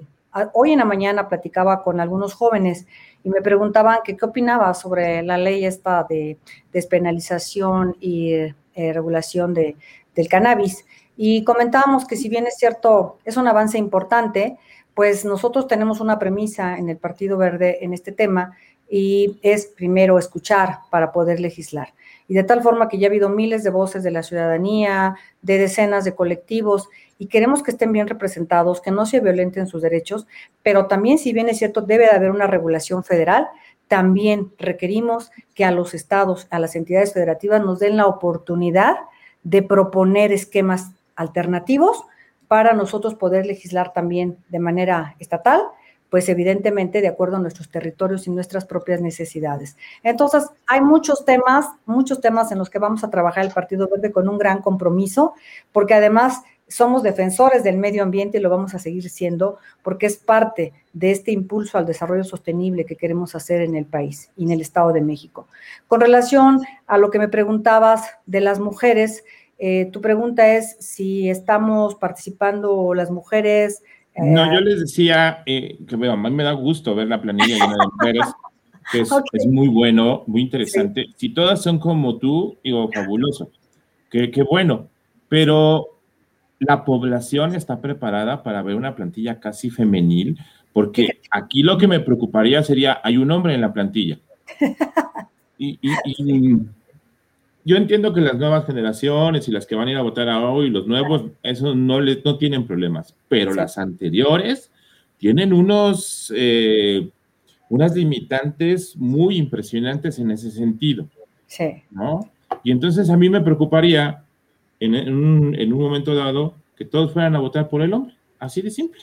hoy en la mañana platicaba con algunos jóvenes y me preguntaban que qué opinaba sobre la ley esta de despenalización y eh, regulación de, del cannabis. Y comentábamos que si bien es cierto, es un avance importante, pues nosotros tenemos una premisa en el Partido Verde en este tema y es primero escuchar para poder legislar. Y de tal forma que ya ha habido miles de voces de la ciudadanía, de decenas de colectivos, y queremos que estén bien representados, que no se violenten sus derechos, pero también, si bien es cierto, debe de haber una regulación federal, también requerimos que a los estados, a las entidades federativas nos den la oportunidad de proponer esquemas alternativos para nosotros poder legislar también de manera estatal, pues evidentemente de acuerdo a nuestros territorios y nuestras propias necesidades. Entonces, hay muchos temas, muchos temas en los que vamos a trabajar el Partido Verde con un gran compromiso, porque además somos defensores del medio ambiente y lo vamos a seguir siendo porque es parte de este impulso al desarrollo sostenible que queremos hacer en el país y en el Estado de México. Con relación a lo que me preguntabas de las mujeres, eh, tu pregunta es si estamos participando las mujeres. Eh, no, yo les decía eh, que a mí me da gusto ver la planilla llena de mujeres, que es, <laughs> muy bueno, muy interesante. Si todas son como tú, digo, fabuloso. Qué, qué bueno. Pero la población está preparada para ver una plantilla casi femenil, porque aquí lo que me preocuparía sería, hay un hombre en la plantilla. <laughs> y, yo entiendo que las nuevas generaciones y las que van a ir a votar a hoy, los nuevos, eso no, les, no tienen problemas, pero las anteriores tienen unos, eh, unas limitantes muy impresionantes en ese sentido. Sí. ¿no? Y entonces a mí me preocuparía en, un, en un momento dado que todos fueran a votar por el hombre, así de simple.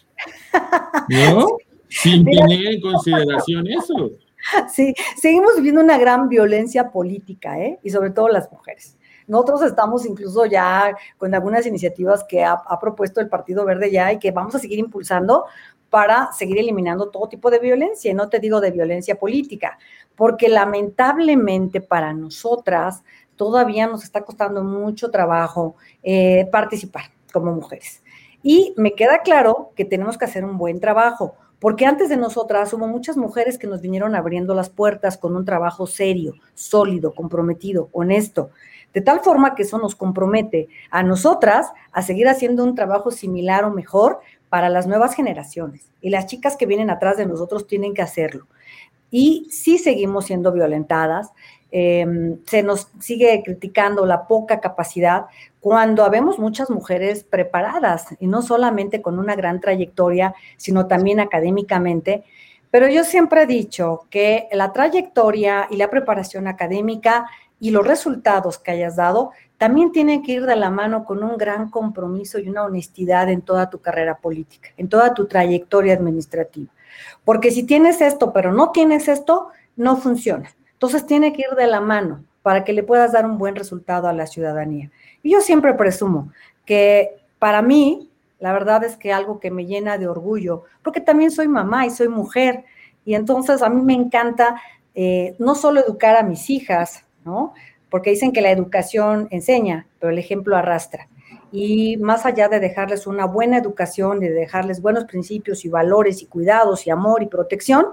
¿No? <laughs> Sin tener en consideración eso. <laughs> Sí, seguimos viviendo una gran violencia política, ¿eh? Y sobre todo las mujeres. Nosotros estamos incluso ya con algunas iniciativas que ha, propuesto el Partido Verde ya y que vamos a seguir impulsando para seguir eliminando todo tipo de violencia, y no te digo de violencia política, porque lamentablemente para nosotras todavía nos está costando mucho trabajo eh, participar como mujeres. Y me queda claro que tenemos que hacer un buen trabajo porque antes de nosotras hubo muchas mujeres que nos vinieron abriendo las puertas con un trabajo serio, sólido, comprometido, honesto, de tal forma que eso nos compromete a nosotras a seguir haciendo un trabajo similar o mejor para las nuevas generaciones. Y las chicas que vienen atrás de nosotros tienen que hacerlo. Y sí seguimos siendo violentadas, Em, se nos sigue criticando la poca capacidad cuando habemos muchas mujeres preparadas y no solamente con una gran trayectoria, sino también académicamente. Pero yo siempre he dicho que la trayectoria y la preparación académica y los resultados que hayas dado también tienen que ir de la mano con un gran compromiso y una honestidad en toda tu carrera política, en toda tu trayectoria administrativa. Porque si tienes esto, pero no tienes esto, no funciona. Entonces tiene que ir de la mano para que le puedas dar un buen resultado a la ciudadanía. Y yo siempre presumo que para mí, la verdad es que algo que me llena de orgullo, porque también soy mamá y soy mujer, y entonces a mí me encanta eh, no solo educar a mis hijas, ¿no? Porque dicen que la educación enseña, pero el ejemplo arrastra. Y más allá de dejarles una buena educación, de dejarles buenos principios y valores y cuidados y amor y protección,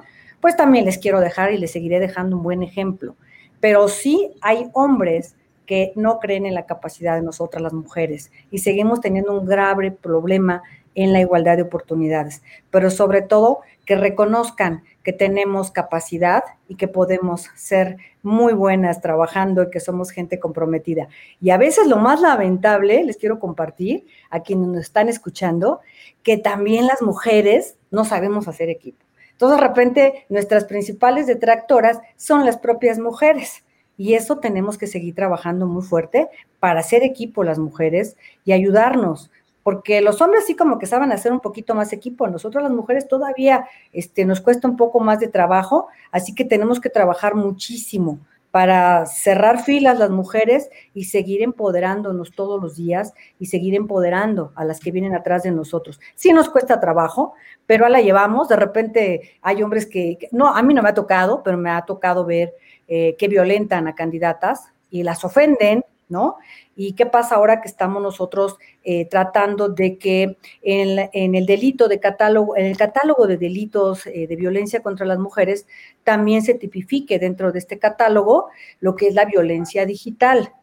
pues también les quiero dejar y les seguiré dejando un buen ejemplo. Pero sí hay hombres que no creen en la capacidad de nosotras las mujeres y seguimos teniendo un grave problema en la igualdad de oportunidades, pero sobre todo que reconozcan que tenemos capacidad y que podemos ser muy buenas trabajando y que somos gente comprometida. Y a veces lo más lamentable, les quiero compartir a quienes nos están escuchando, que también las mujeres no sabemos hacer equipo. Entonces, de repente, nuestras principales detractoras son las propias mujeres. Y eso tenemos que seguir trabajando muy fuerte para hacer equipo las mujeres y ayudarnos, porque los hombres sí como que saben hacer un poquito más equipo, nosotros las mujeres todavía este, nos cuesta un poco más de trabajo, así que tenemos que trabajar muchísimo para cerrar filas las mujeres y seguir empoderándonos todos los días y seguir empoderando a las que vienen atrás de nosotros. Sí nos cuesta trabajo, pero a la llevamos. De repente hay hombres que, no, a mí no me ha tocado, pero me ha tocado ver eh, que violentan a candidatas y las ofenden, ¿no? ¿Y qué pasa ahora que estamos nosotros eh, tratando de que en, el delito de catálogo, en el catálogo de delitos eh, de violencia contra las mujeres, también se tipifique dentro de este catálogo lo que es la violencia digital,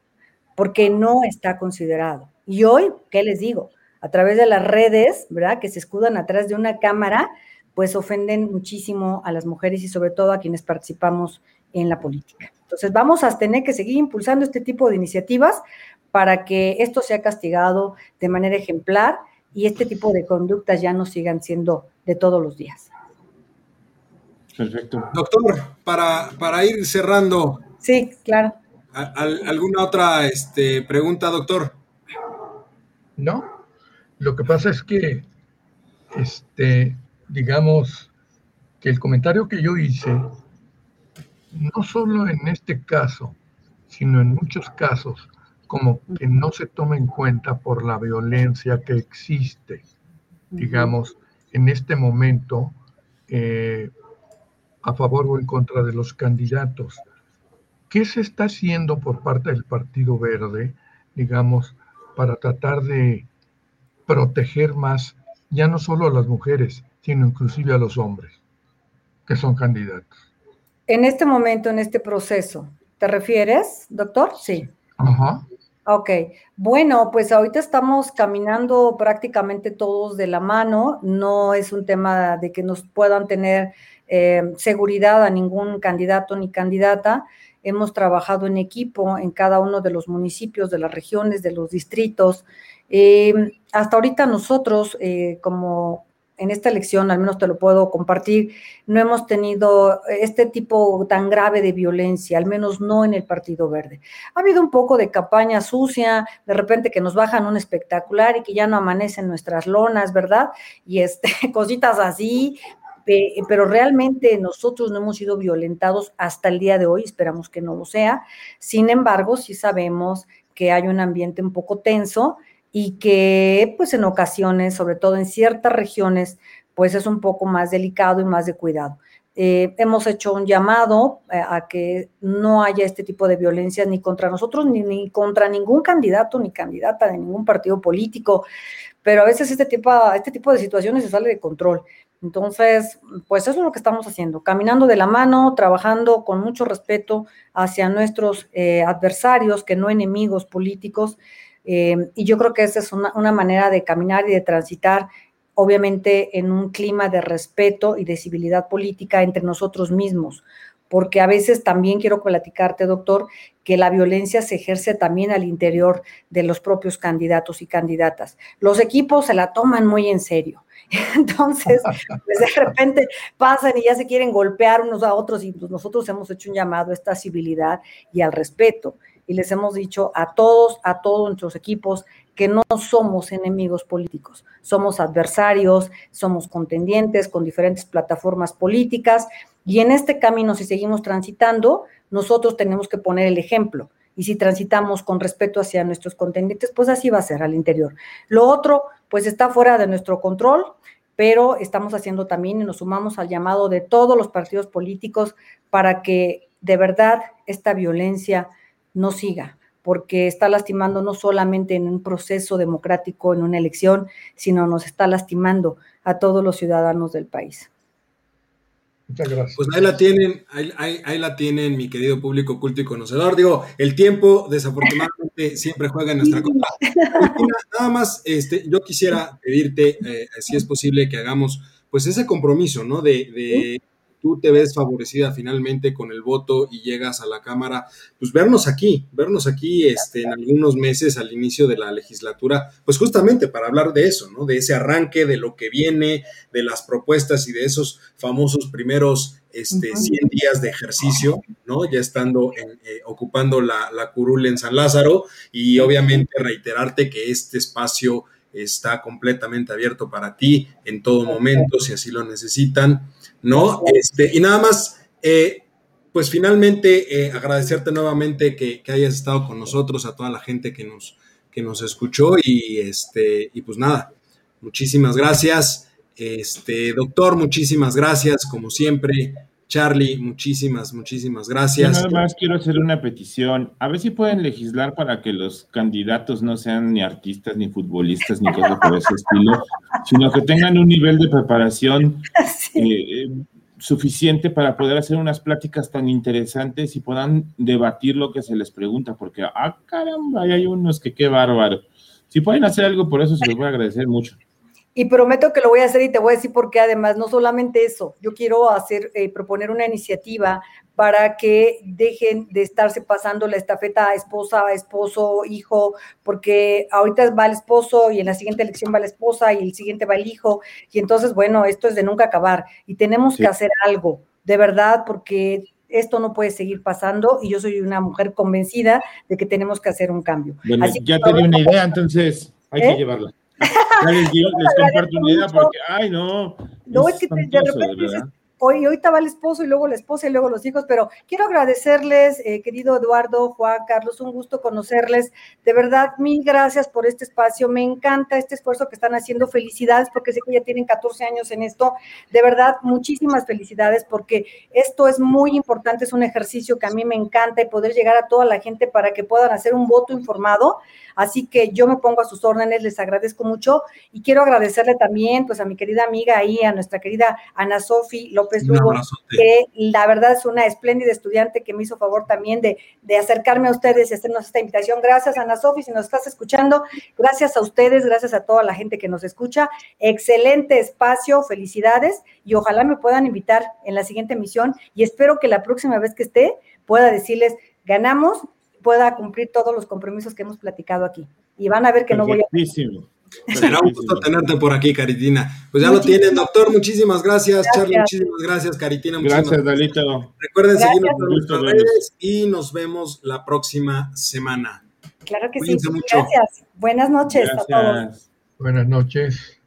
porque no está considerado. Y hoy, ¿qué les digo? A través de las redes, ¿verdad? Que se escudan atrás de una cámara, pues ofenden muchísimo a las mujeres y sobre todo a quienes participamos en la política. Entonces, vamos a tener que seguir impulsando este tipo de iniciativas para que esto sea castigado de manera ejemplar y este tipo de conductas ya no sigan siendo de todos los días. Perfecto. Doctor, para, para ir cerrando. Sí, claro. ¿Alguna otra este, pregunta, doctor? No. Lo que pasa es que, este, digamos, que el comentario que yo hice no solo en este caso, sino en muchos casos, como que no se toma en cuenta por la violencia que existe, digamos, en este momento, eh, a favor o en contra de los candidatos. ¿Qué se está haciendo por parte del Partido Verde, digamos, para tratar de proteger más, ya no solo a las mujeres, sino inclusive a los hombres que son candidatos? En este momento, en este proceso, ¿te refieres, doctor? Sí. Ajá. Ok, bueno, pues ahorita estamos caminando prácticamente todos de la mano, no es un tema de que nos puedan tener eh, seguridad a ningún candidato ni candidata. Hemos trabajado en equipo en cada uno de los municipios, de las regiones, de los distritos. Eh, hasta ahorita nosotros, eh, como en esta elección, al menos te lo puedo compartir, no hemos tenido este tipo tan grave de violencia, al menos no en el Partido Verde. Ha habido un poco de campaña sucia, de repente que nos bajan un espectacular y que ya no amanecen nuestras lonas, ¿verdad? Y este, <laughs> cositas así, pero realmente nosotros no hemos sido violentados hasta el día de hoy, esperamos que no lo sea. Sin embargo, sí sabemos que hay un ambiente un poco tenso y que pues en ocasiones, sobre todo en ciertas regiones, pues es un poco más delicado y más de cuidado. Eh, hemos hecho un llamado eh, a, que no haya este tipo de violencia ni contra nosotros, ni, ni, contra ningún candidato ni candidata de ningún partido político, pero a veces este tipo, este tipo de situaciones se sale de control. Entonces, pues eso es lo que estamos haciendo, caminando de la mano, trabajando con mucho respeto hacia nuestros eh, adversarios, que no enemigos políticos, eh, y yo creo que esa es una, manera de caminar y de transitar, obviamente, en un clima de respeto y de civilidad política entre nosotros mismos, porque a veces también quiero platicarte, doctor, que la violencia se ejerce también al interior de los propios candidatos y candidatas. Los equipos se la toman muy en serio. <laughs> Entonces, pues de repente pasan y ya se quieren golpear unos a otros y pues nosotros hemos hecho un llamado a esta civilidad y al respeto y les hemos dicho a todos, a todos nuestros equipos, que no somos enemigos políticos, somos adversarios, somos contendientes con diferentes plataformas políticas Y en este camino, si seguimos transitando, nosotros tenemos que poner el ejemplo. Y si transitamos con respeto hacia nuestros contendientes, pues así va a ser al interior. Lo otro, pues está fuera de nuestro control, pero estamos haciendo también y nos sumamos al llamado de todos los partidos políticos para que de verdad esta violencia no siga, porque está lastimando no solamente en un proceso democrático, en una elección, sino nos está lastimando a todos los ciudadanos del país. Muchas gracias. Pues ahí la tienen, ahí, la tienen, mi querido público culto y conocedor. Digo, el tiempo desafortunadamente <laughs> siempre juega en nuestra contra. Nada más, este, yo quisiera pedirte, eh, si es posible, que hagamos pues ese compromiso, ¿no? de tú te ves favorecida finalmente con el voto y llegas a la Cámara, pues vernos aquí, vernos aquí este, en algunos meses al inicio de la legislatura, pues justamente para hablar de eso, ¿no? De ese arranque, de lo que viene, de las propuestas y de esos famosos primeros este, 100 días de ejercicio, ¿no? Ya estando eh, ocupando la, la curul en San Lázaro y obviamente reiterarte que este espacio está completamente abierto para ti en todo momento, si así lo necesitan. ¿No? Este, y nada más, eh, pues finalmente eh, agradecerte nuevamente que, hayas estado con nosotros, a toda la gente que nos, que nos escuchó y, este, y pues nada, muchísimas gracias. Este, doctor, muchísimas gracias, como siempre. Charlie, muchísimas, muchísimas gracias. Yo nada más quiero hacer una petición. A ver si pueden legislar para que los candidatos no sean ni artistas, ni futbolistas, ni cosas por ese estilo, sino que tengan un nivel de preparación <laughs> eh, suficiente para poder hacer unas pláticas tan interesantes y puedan debatir lo que se les pregunta, porque, ah, caramba, hay unos que qué bárbaro. Si pueden hacer algo por eso, se los voy a agradecer mucho. Y prometo que lo voy a hacer y te voy a decir por qué además, no solamente eso, yo quiero hacer, eh, proponer una iniciativa para que dejen de estarse pasando la estafeta a esposa, a esposo, hijo, porque ahorita va el esposo y en la siguiente elección va la esposa y el siguiente va el hijo. Y entonces, bueno, esto es de nunca acabar y tenemos que hacer algo, de verdad, porque esto no puede seguir pasando y yo soy una mujer convencida de que tenemos que hacer un cambio. Bueno, ya tenía una idea, entonces hay que ¿Eh? llevarla les, comparto una idea porque, ay, no. No, es, que de repente hoy, ahorita va el esposo y luego la esposa y luego los hijos, pero quiero agradecerles, eh, querido Eduardo, Juan, Carlos, un gusto conocerles. De verdad, mil gracias por este espacio. Me encanta este esfuerzo que están haciendo. Felicidades porque sé que ya tienen 14 años en esto. De verdad, muchísimas felicidades porque esto es muy importante, es un ejercicio que a mí me encanta y poder llegar a toda la gente para que puedan hacer un voto informado. Así que yo me pongo a sus órdenes, les agradezco mucho y quiero agradecerle también pues a mi querida amiga ahí, a nuestra querida Ana Sofi López Lugo, que la verdad es una espléndida estudiante que me hizo favor también de, de acercarme a ustedes y hacernos esta invitación. Gracias Ana Sofi, si nos estás escuchando, gracias a ustedes, gracias a toda la gente que nos escucha. Excelente espacio, felicidades y ojalá me puedan invitar en la siguiente emisión y espero que la próxima vez que esté pueda decirles, ganamos pueda cumplir todos los compromisos que hemos platicado aquí. Y van a ver que no voy a... Será un gusto tenerte por aquí, Caritina. Pues ya lo tienen, doctor. Muchísimas gracias, Charlie. Muchísimas gracias, Caritina. Gracias, Dalito. Recuerden seguirnos en nuestras redes y nos vemos la próxima semana. Claro que sí. Gracias. Buenas noches a todos. Buenas noches.